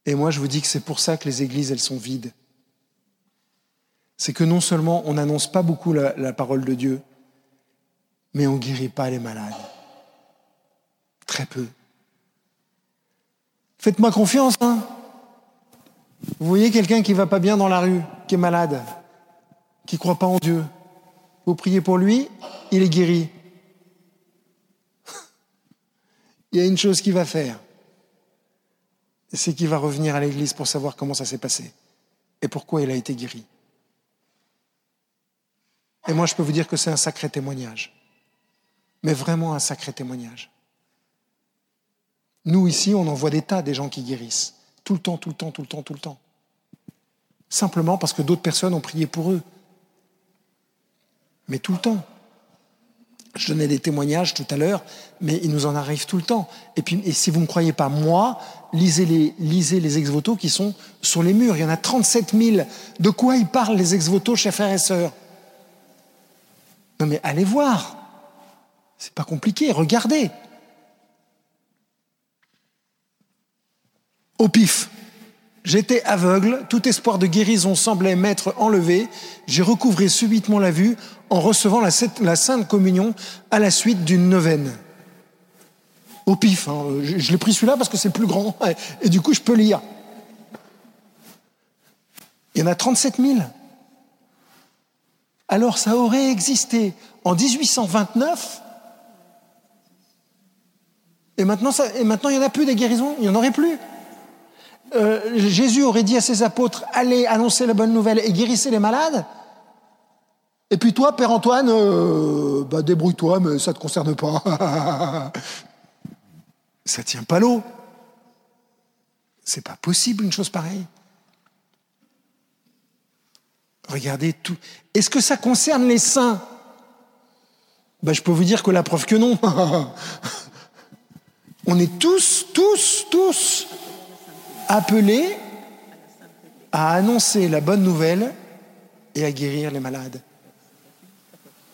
Et moi, je vous dis que c'est pour ça que les églises, elles sont vides. C'est que non seulement on n'annonce pas beaucoup la, la, parole de Dieu, mais on ne guérit pas les malades. Très peu. Faites-moi confiance. Hein Vous voyez quelqu'un qui va pas bien dans la rue, qui est malade, qui ne croit pas en Dieu. Vous priez pour lui, il est guéri. il y a une chose qu'il va faire, c'est qu'il va revenir à l'église pour savoir comment ça s'est passé et pourquoi il a été guéri. Et moi, je peux vous dire que c'est un sacré témoignage, mais vraiment un sacré témoignage. Nous, ici, on en voit des tas, des gens qui guérissent. Tout le temps, tout le temps, tout le temps, tout le temps. Simplement parce que d'autres personnes ont prié pour eux. Mais tout le temps. Je donnais des témoignages tout à l'heure, mais il nous en arrive tout le temps. Et puis, si vous ne me croyez pas, moi, lisez les, lisez les ex-votos qui sont sur les murs. Il y en a 37 000. De quoi ils parlent, les ex-votos, chers frères et sœurs? Non mais allez voir. C'est pas compliqué, regardez. Au pif. J'étais aveugle, tout espoir de guérison semblait m'être enlevé. J'ai recouvré subitement la vue en recevant la, Sainte Communion à la suite d'une neuvaine. Au pif, hein. je, l'ai pris celui-là parce que c'est plus grand et du coup je peux lire. Il y en a 37 000. Alors ça aurait existé en 1829 et maintenant, et maintenant il n'y en a plus des guérisons, il n'y en aurait plus. Euh, Jésus aurait dit à ses apôtres, allez annoncer la bonne nouvelle et guérissez les malades. Et puis toi, Père Antoine, euh, bah débrouille-toi, mais ça ne te concerne pas. ça tient pas l'eau. C'est pas possible une chose pareille. Regardez tout. Est-ce que ça concerne les saints? Ben, Je peux vous dire que la preuve que non. On est tous, tous, tous appelés à annoncer la bonne nouvelle et à guérir les malades.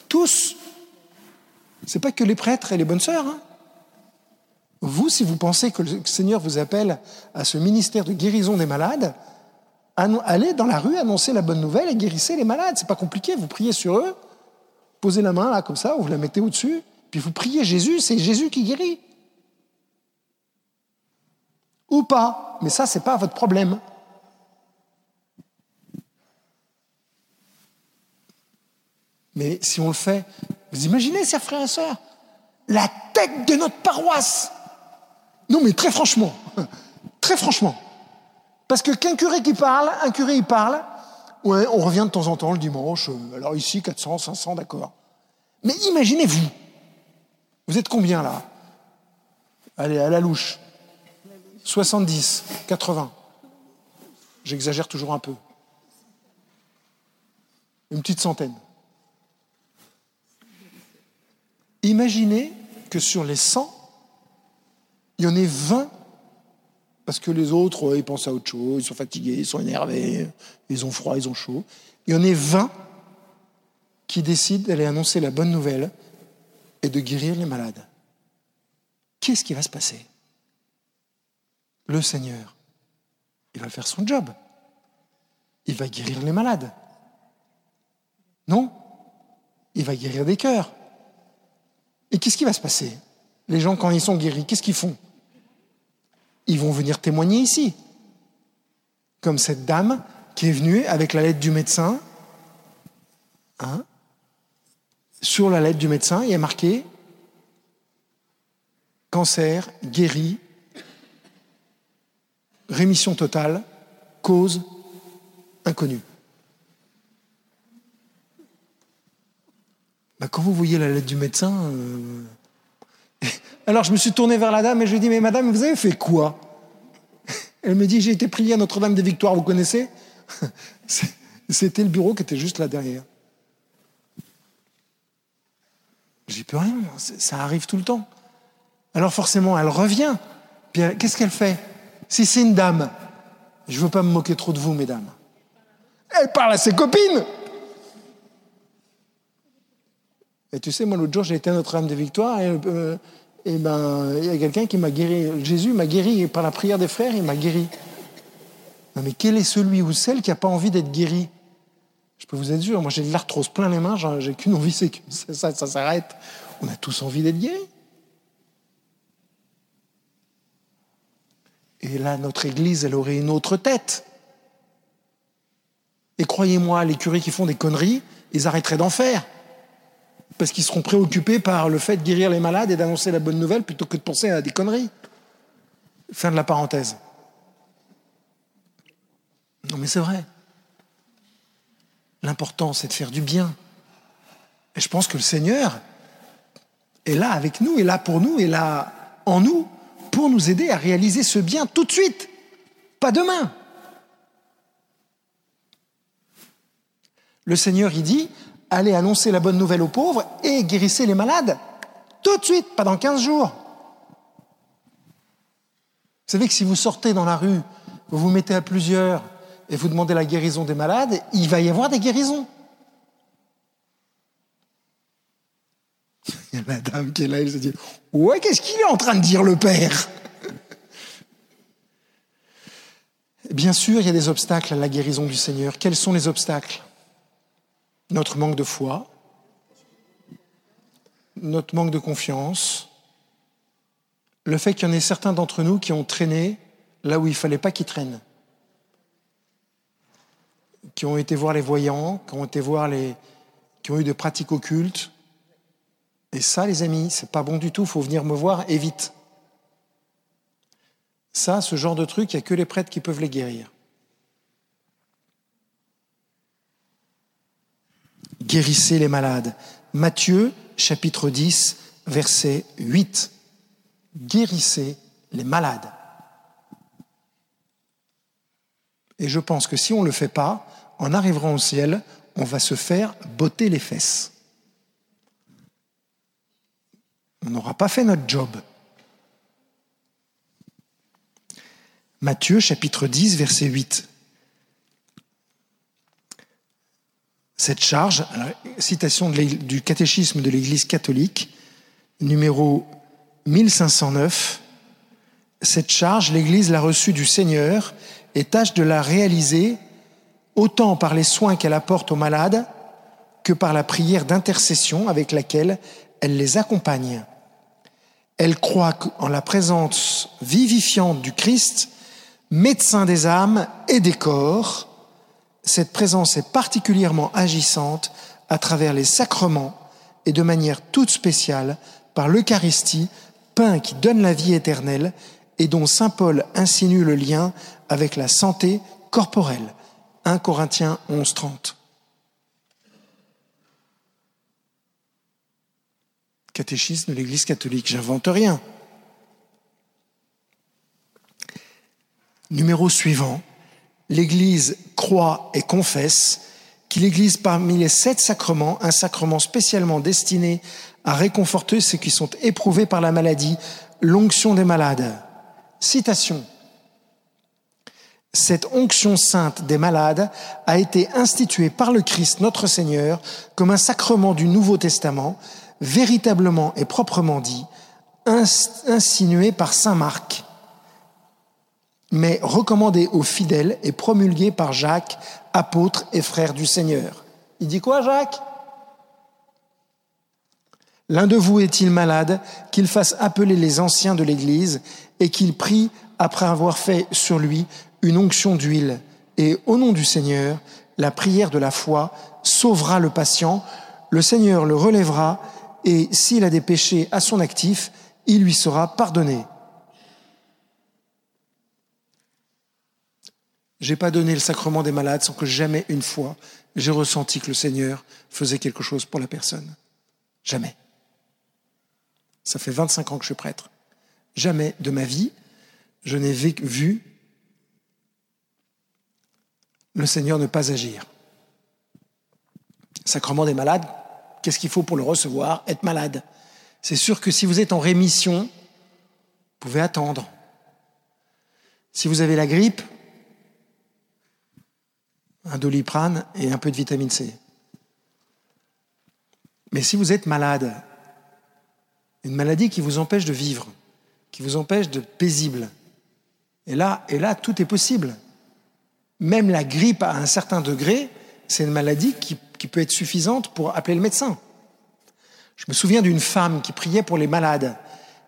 Tous. Ce n'est pas que les prêtres et les bonnes sœurs. Hein. Vous, si vous pensez que le Seigneur vous appelle à ce ministère de guérison des malades, allez dans la rue annoncer la bonne nouvelle et guérissez les malades. C'est pas compliqué. Vous priez sur eux, posez la main là comme ça, ou vous la mettez au-dessus, puis vous priez Jésus. C'est Jésus qui guérit ou pas. Mais ça, ce n'est pas votre problème. Mais si on le fait, vous imaginez, chers frères et sœurs, la tête de notre paroisse. Non, mais très franchement, très franchement. Parce que qu'un curé qui parle, un curé il parle, ouais, on revient de temps en temps le dimanche, euh, alors ici 400, 500, d'accord. Mais imaginez-vous, vous êtes combien là? Allez, à la louche. 70, 80. J'exagère toujours un peu. Une petite centaine. Imaginez que sur les 100, il y en ait 20 parce que les autres, ils pensent à autre chose, ils sont fatigués, ils sont énervés, ils ont froid, ils ont chaud. Il y en ait 20 qui décident d'aller annoncer la bonne nouvelle et de guérir les malades. Qu'est-ce qui va se passer? Le Seigneur, il va faire son job. Il va guérir les malades. Non? Il va guérir des cœurs. Et qu'est-ce qui va se passer? Les gens, quand ils sont guéris, qu'est-ce qu'ils font? Ils vont venir témoigner ici. Comme cette dame qui est venue avec la lettre du médecin. Hein? Sur la lettre du médecin, il y a marqué cancer guéri rémission totale, cause inconnue. Bah, quand vous voyez la lettre du médecin, euh, alors je me suis tourné vers la dame et je lui ai dit, mais madame, vous avez fait quoi? Elle me dit, j'ai été prié à Notre-Dame des Victoires, vous connaissez? C'était le bureau qui était juste là derrière. J'y peux rien, ça arrive tout le temps. Alors forcément, elle revient. Qu'est-ce qu'elle fait? Si c'est une dame, je ne veux pas me moquer trop de vous, mesdames. Elle parle à ses copines. Et tu sais, moi, l'autre jour, j'ai été à Notre-Dame de Victoire et, euh, et ben, il y a quelqu'un qui m'a guéri. Jésus m'a guéri par la prière des frères, il m'a guéri. Non, mais quel est celui ou celle qui n'a pas envie d'être guéri? Je peux vous être sûr, moi j'ai de l'arthrose plein les mains, j'ai qu'une envie, c'est que ça, ça s'arrête. On a tous envie d'être guéris. Et là, notre Église, elle aurait une autre tête. Et croyez-moi, les curés qui font des conneries, ils arrêteraient d'en faire. Parce qu'ils seront préoccupés par le fait de guérir les malades et d'annoncer la bonne nouvelle plutôt que de penser à des conneries. Fin de la parenthèse. Non mais c'est vrai. L'important, c'est de faire du bien. Et je pense que le Seigneur est là avec nous, est là pour nous, est là en nous, pour nous aider à réaliser ce bien tout de suite, pas demain. Le Seigneur, il dit, allez annoncer la bonne nouvelle aux pauvres et guérissez les malades. Tout de suite, pas dans 15 jours. Vous savez que si vous sortez dans la rue, vous vous mettez à plusieurs et vous demandez la guérison des malades, il va y avoir des guérisons. Il y a la dame qui est là, elle se dit Ouais, qu'est-ce qu'il est en train de dire le Père Bien sûr, il y a des obstacles à la guérison du Seigneur. Quels sont les obstacles? Notre manque de foi, notre manque de confiance, le fait qu'il y en ait certains d'entre nous qui ont traîné là où il ne fallait pas qu'ils traînent qui ont été voir les voyants, qui ont été voir les, qui ont eu des pratiques occultes. Et ça, les amis, c'est pas bon du tout. Faut venir me voir et vite. Ça, ce genre de truc, il n'y a que les prêtres qui peuvent les guérir. Guérissez les malades. Matthieu, chapitre 10, verset 8. Guérissez les malades. Et je pense que si on ne le fait pas, en arrivant au ciel, on va se faire botter les fesses. On n'aura pas fait notre job. Matthieu chapitre 10 verset 8. Cette charge, citation du catéchisme de l'Église catholique, numéro 1509, cette charge, l'Église l'a reçue du Seigneur et tâche de la réaliser autant par les soins qu'elle apporte aux malades que par la prière d'intercession avec laquelle elle les accompagne. Elle croit en la présence vivifiante du Christ, médecin des âmes et des corps. Cette présence est particulièrement agissante à travers les sacrements et de manière toute spéciale par l'Eucharistie, pain qui donne la vie éternelle et dont Saint Paul insinue le lien avec la santé corporelle. 1 Corinthiens 11, 30. Catéchisme de l'Église catholique, j'invente rien. Numéro suivant, l'Église croit et confesse qu'il existe parmi les sept sacrements un sacrement spécialement destiné à réconforter ceux qui sont éprouvés par la maladie, l'onction des malades. Citation cette onction sainte des malades a été instituée par le Christ notre Seigneur comme un sacrement du Nouveau Testament, véritablement et proprement dit, insinué par Saint Marc, mais recommandé aux fidèles et promulgué par Jacques, apôtre et frère du Seigneur. Il dit quoi, Jacques? L'un de vous est-il malade, qu'il fasse appeler les anciens de l'Église et qu'il prie après avoir fait sur lui une onction d'huile. Et au nom du Seigneur, la prière de la foi sauvera le patient, le Seigneur le relèvera, et s'il a des péchés à son actif, il lui sera pardonné. J'ai pas donné le sacrement des malades sans que jamais une fois j'ai ressenti que le Seigneur faisait quelque chose pour la personne. Jamais. Ça fait 25 ans que je suis prêtre. Jamais de ma vie, je n'ai vu le Seigneur ne pas agir. Sacrement des malades, Qu'est-ce qu'il faut pour le recevoir Être malade? C'est sûr que si vous êtes en rémission, vous pouvez attendre. Si vous avez la grippe, un doliprane et un peu de vitamine C. Mais si vous êtes malade, une maladie qui vous empêche de vivre, qui vous empêche de paisible, et là, et là, tout est possible. Même la grippe à un certain degré, c'est une maladie qui, qui, peut être suffisante pour appeler le médecin. Je me souviens d'une femme qui priait pour les malades.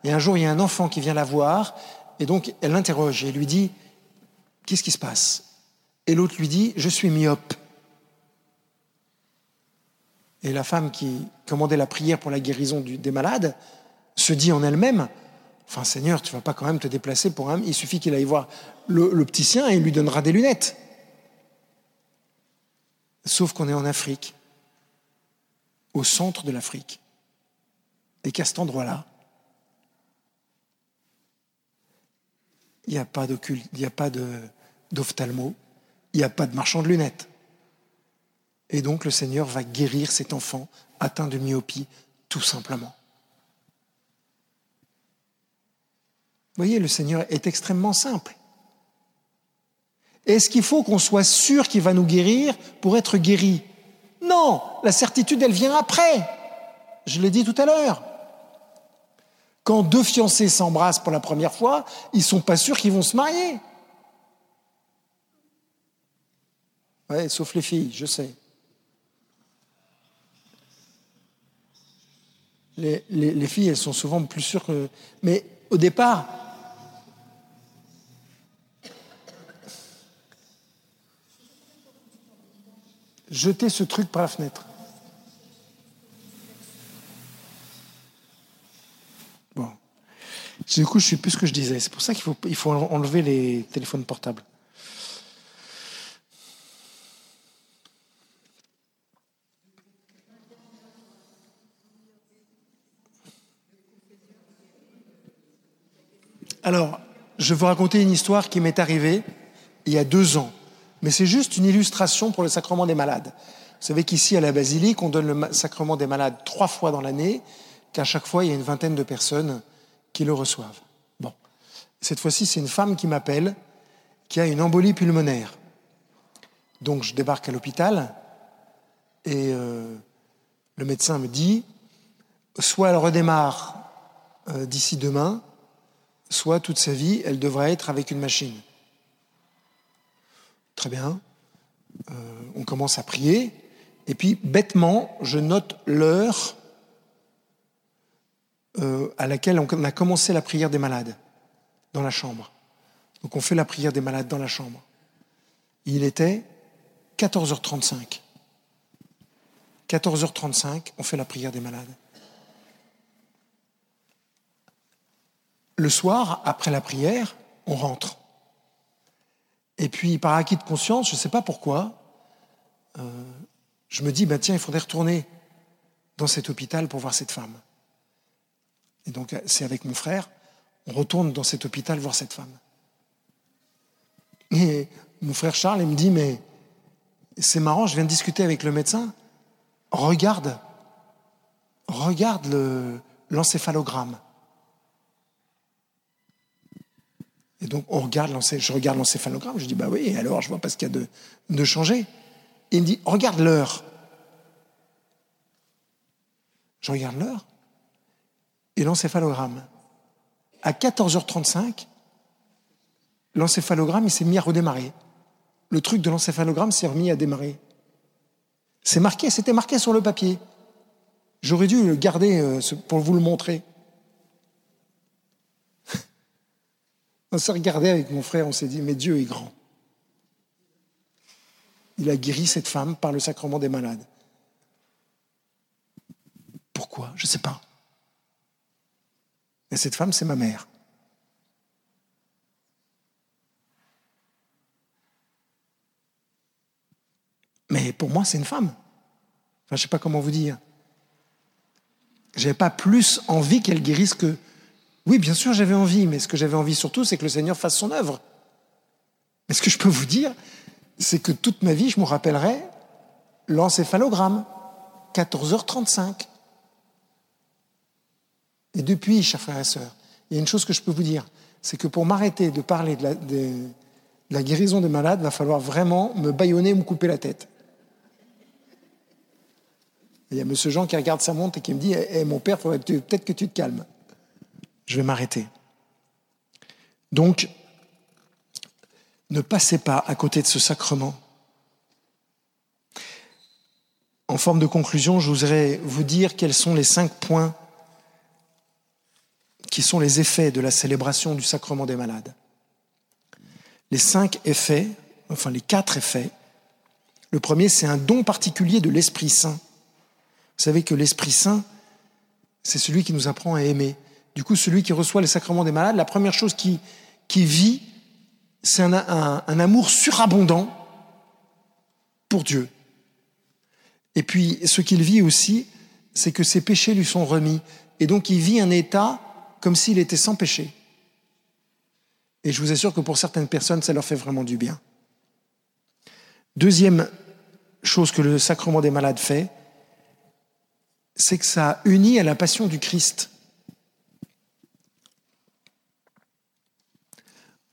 Et un jour, il y a un enfant qui vient la voir, et donc elle l'interroge et lui dit Qu'est-ce qui se passe? Et l'autre lui dit Je suis myope. Et la femme qui commandait la prière pour la guérison des malades se dit en elle-même Enfin, Seigneur, tu vas pas quand même te déplacer pour un. Il suffit qu'il aille voir sien et il lui donnera des lunettes. Sauf qu'on est en Afrique, au centre de l'Afrique, et qu'à cet endroit-là, il n'y a pas d'occulte, il n'y a pas d'ophtalmo, il n'y a pas de marchand de lunettes. Et donc le Seigneur va guérir cet enfant atteint de myopie, tout simplement. Vous voyez, le Seigneur est extrêmement simple. Est-ce qu'il faut qu'on soit sûr qu'il va nous guérir pour être guéri? Non, la certitude, elle vient après. Je l'ai dit tout à l'heure. Quand deux fiancés s'embrassent pour la première fois, ils ne sont pas sûrs qu'ils vont se marier. Oui, sauf les filles, je sais. Les, les, les, filles, elles sont souvent plus sûres que... Mais au départ, jetez ce truc par la fenêtre. Bon. Du coup, je sais plus ce que je disais. C'est pour ça qu'il faut, faut enlever les téléphones portables. Alors, je vais vous raconter une histoire qui m'est arrivée il y a deux ans. Mais c'est juste une illustration pour le sacrement des malades. Vous savez qu'ici, à la basilique, on donne le sacrement des malades trois fois dans l'année, qu'à chaque fois, il y a une vingtaine de personnes qui le reçoivent. Bon. Cette fois-ci, c'est une femme qui m'appelle, qui a une embolie pulmonaire. Donc, je débarque à l'hôpital et euh, le médecin me dit, soit elle redémarre euh, d'ici demain, soit toute sa vie, elle devrait être avec une machine. Très bien. Euh, on commence à prier. Et puis, bêtement, je note l'heure euh, à laquelle on a commencé la prière des malades dans la chambre. Donc, on fait la prière des malades dans la chambre. Il était 14h35. 14h35, on fait la prière des malades. Le soir, après la prière, on rentre. Et puis, par acquis de conscience, je ne sais pas pourquoi, euh, je me dis, ben tiens, il faudrait retourner dans cet hôpital pour voir cette femme. Et donc, c'est avec mon frère, on retourne dans cet hôpital voir cette femme. Et mon frère Charles, il me dit, mais c'est marrant, je viens de discuter avec le médecin, regarde, regarde l'encéphalogramme. Et donc, on regarde je regarde l'encéphalogramme, je dis, bah oui, alors je vois pas ce qu'il y a de, de changé. Il me dit, regarde l'heure. Je regarde l'heure et l'encéphalogramme. À 14h35, l'encéphalogramme, il s'est mis à redémarrer. Le truc de l'encéphalogramme s'est remis à démarrer. C'est marqué, c'était marqué sur le papier. J'aurais dû le garder euh, pour vous le montrer. On s'est regardé avec mon frère, on s'est dit, mais Dieu est grand. Il a guéri cette femme par le sacrement des malades. Pourquoi? Je ne sais pas. Et cette femme, c'est ma mère. Mais pour moi, c'est une femme. Enfin, je ne sais pas comment vous dire. J'avais pas plus envie qu'elle guérisse que oui, bien sûr, j'avais envie, mais ce que j'avais envie surtout, c'est que le Seigneur fasse son œuvre. Mais ce que je peux vous dire, c'est que toute ma vie, je me rappellerai l'encéphalogramme. 14h35. Et depuis, chers frères et sœurs, il y a une chose que je peux vous dire, c'est que pour m'arrêter de parler de la, guérison des malades, il va falloir vraiment me baïonner ou me couper la tête. Il y a M. Jean qui regarde sa montre et qui me dit eh, eh, Mon père, peut-être que tu te calmes. Je vais m'arrêter. Donc, ne passez pas à côté de ce sacrement. En forme de conclusion, je voudrais vous dire quels sont les cinq points qui sont les effets de la célébration du sacrement des malades. Les cinq effets, enfin les quatre effets. Le premier, c'est un don particulier de l'Esprit Saint. Vous savez que l'Esprit Saint, c'est celui qui nous apprend à aimer. Du coup, celui qui reçoit les sacrements des malades, la première chose qui, vit, c'est un, un amour surabondant pour Dieu. Et puis, ce qu'il vit aussi, c'est que ses péchés lui sont remis. Et donc, il vit un état comme s'il était sans péché. Et je vous assure que pour certaines personnes, ça leur fait vraiment du bien. Deuxième chose que le sacrement des malades fait, c'est que ça unit à la passion du Christ.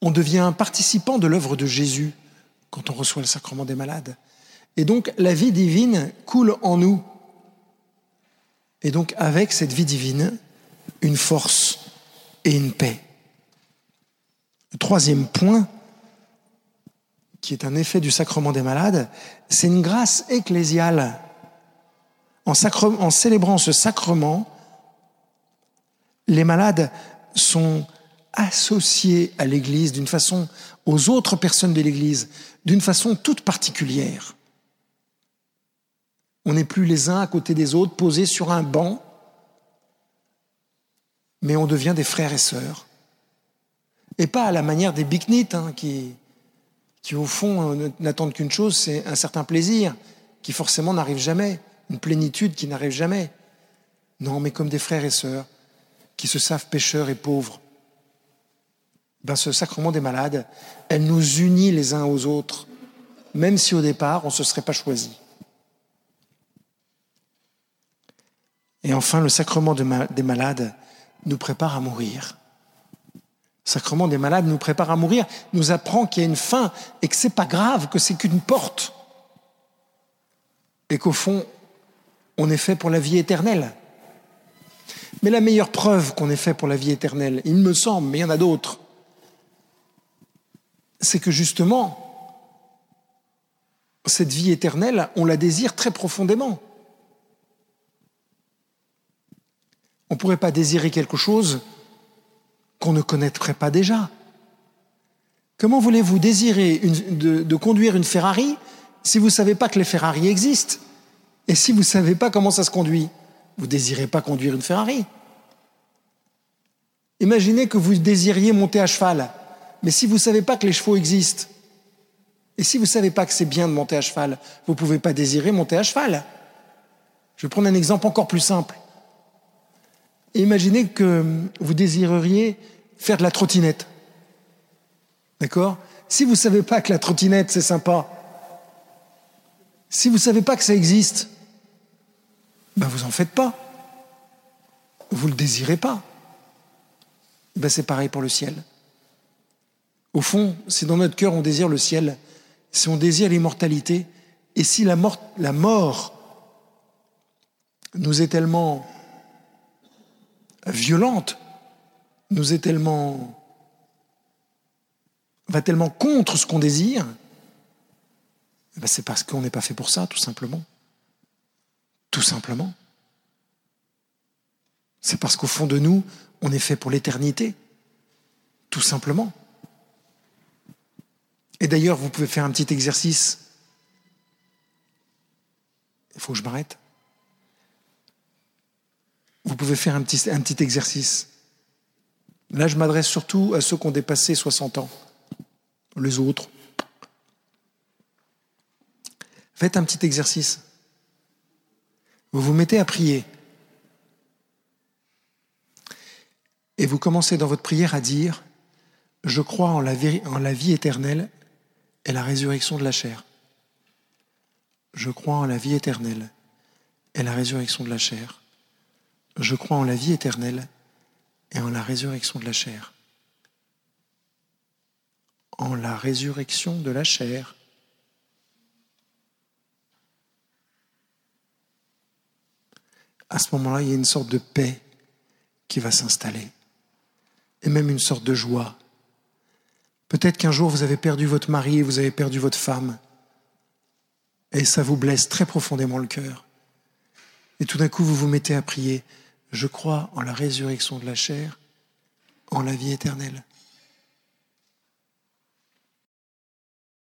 On devient participant de l'œuvre de Jésus quand on reçoit le sacrement des malades. Et donc la vie divine coule en nous. Et donc avec cette vie divine, une force et une paix. Le troisième point, qui est un effet du sacrement des malades, c'est une grâce ecclésiale en, célébrant ce sacrement, les malades sont associés à l'Église d'une façon, aux autres personnes de l'Église, d'une façon toute particulière. On n'est plus les uns à côté des autres, posés sur un banc, mais on devient des frères et sœurs. Et pas à la manière des biknites, hein, qui, qui au fond euh, n'attendent qu'une chose, c'est un certain plaisir, qui forcément n'arrive jamais une plénitude qui n'arrive jamais. Non, mais comme des frères et sœurs qui se savent pécheurs et pauvres. Ben, ce sacrement des malades, elle nous unit les uns aux autres, même si au départ on ne se serait pas choisi. Et enfin, le sacrement des malades nous prépare à mourir. Le sacrement des malades nous prépare à mourir, nous apprend qu'il y a une fin et que c'est pas grave, que c'est qu'une porte. Et qu'au fond, on est fait pour la vie éternelle. Mais la meilleure preuve qu'on est fait pour la vie éternelle, il me semble, mais il y en a d'autres, c'est que justement, cette vie éternelle, on la désire très profondément. On ne pourrait pas désirer quelque chose qu'on ne connaîtrait pas déjà. Comment voulez-vous désirer de, de, conduire une Ferrari si vous ne savez pas que les Ferrari existent? Et si vous ne savez pas comment ça se conduit, vous ne désirez pas conduire une Ferrari. Imaginez que vous désiriez monter à cheval, mais si vous ne savez pas que les chevaux existent, et si vous ne savez pas que c'est bien de monter à cheval, vous ne pouvez pas désirer monter à cheval. Je vais prendre un exemple encore plus simple. Imaginez que vous désireriez faire de la trottinette. D'accord? Si vous ne savez pas que la trottinette, c'est sympa, si vous ne savez pas que ça existe, ben vous n'en faites pas. Vous ne le désirez pas. Ben c'est pareil pour le ciel. Au fond, si dans notre cœur on désire le ciel, si on désire l'immortalité, et si la mort, nous est tellement violente, nous est tellement va tellement contre ce qu'on désire, eh ben, c'est parce qu'on n'est pas fait pour ça, tout simplement. Tout simplement. C'est parce qu'au fond de nous, on est fait pour l'éternité. Tout simplement. Et d'ailleurs, vous pouvez faire un petit exercice. Il faut que je m'arrête. Vous pouvez faire un petit, un petit exercice. Là, je m'adresse surtout à ceux qui ont dépassé 60 ans. Les autres, Faites un petit exercice. Vous vous mettez à prier. Et vous commencez dans votre prière à dire, je crois en la, en la vie éternelle et la résurrection de la chair. Je crois en la vie éternelle et la résurrection de la chair. Je crois en la vie éternelle et en la résurrection de la chair. En la résurrection de la chair. À ce moment-là, il y a une sorte de paix qui va s'installer et même une sorte de joie. Peut-être qu'un jour vous avez perdu votre mari et vous avez perdu votre femme et ça vous blesse très profondément le cœur. Et tout d'un coup, vous vous mettez à prier, je crois en la résurrection de la chair, en la vie éternelle.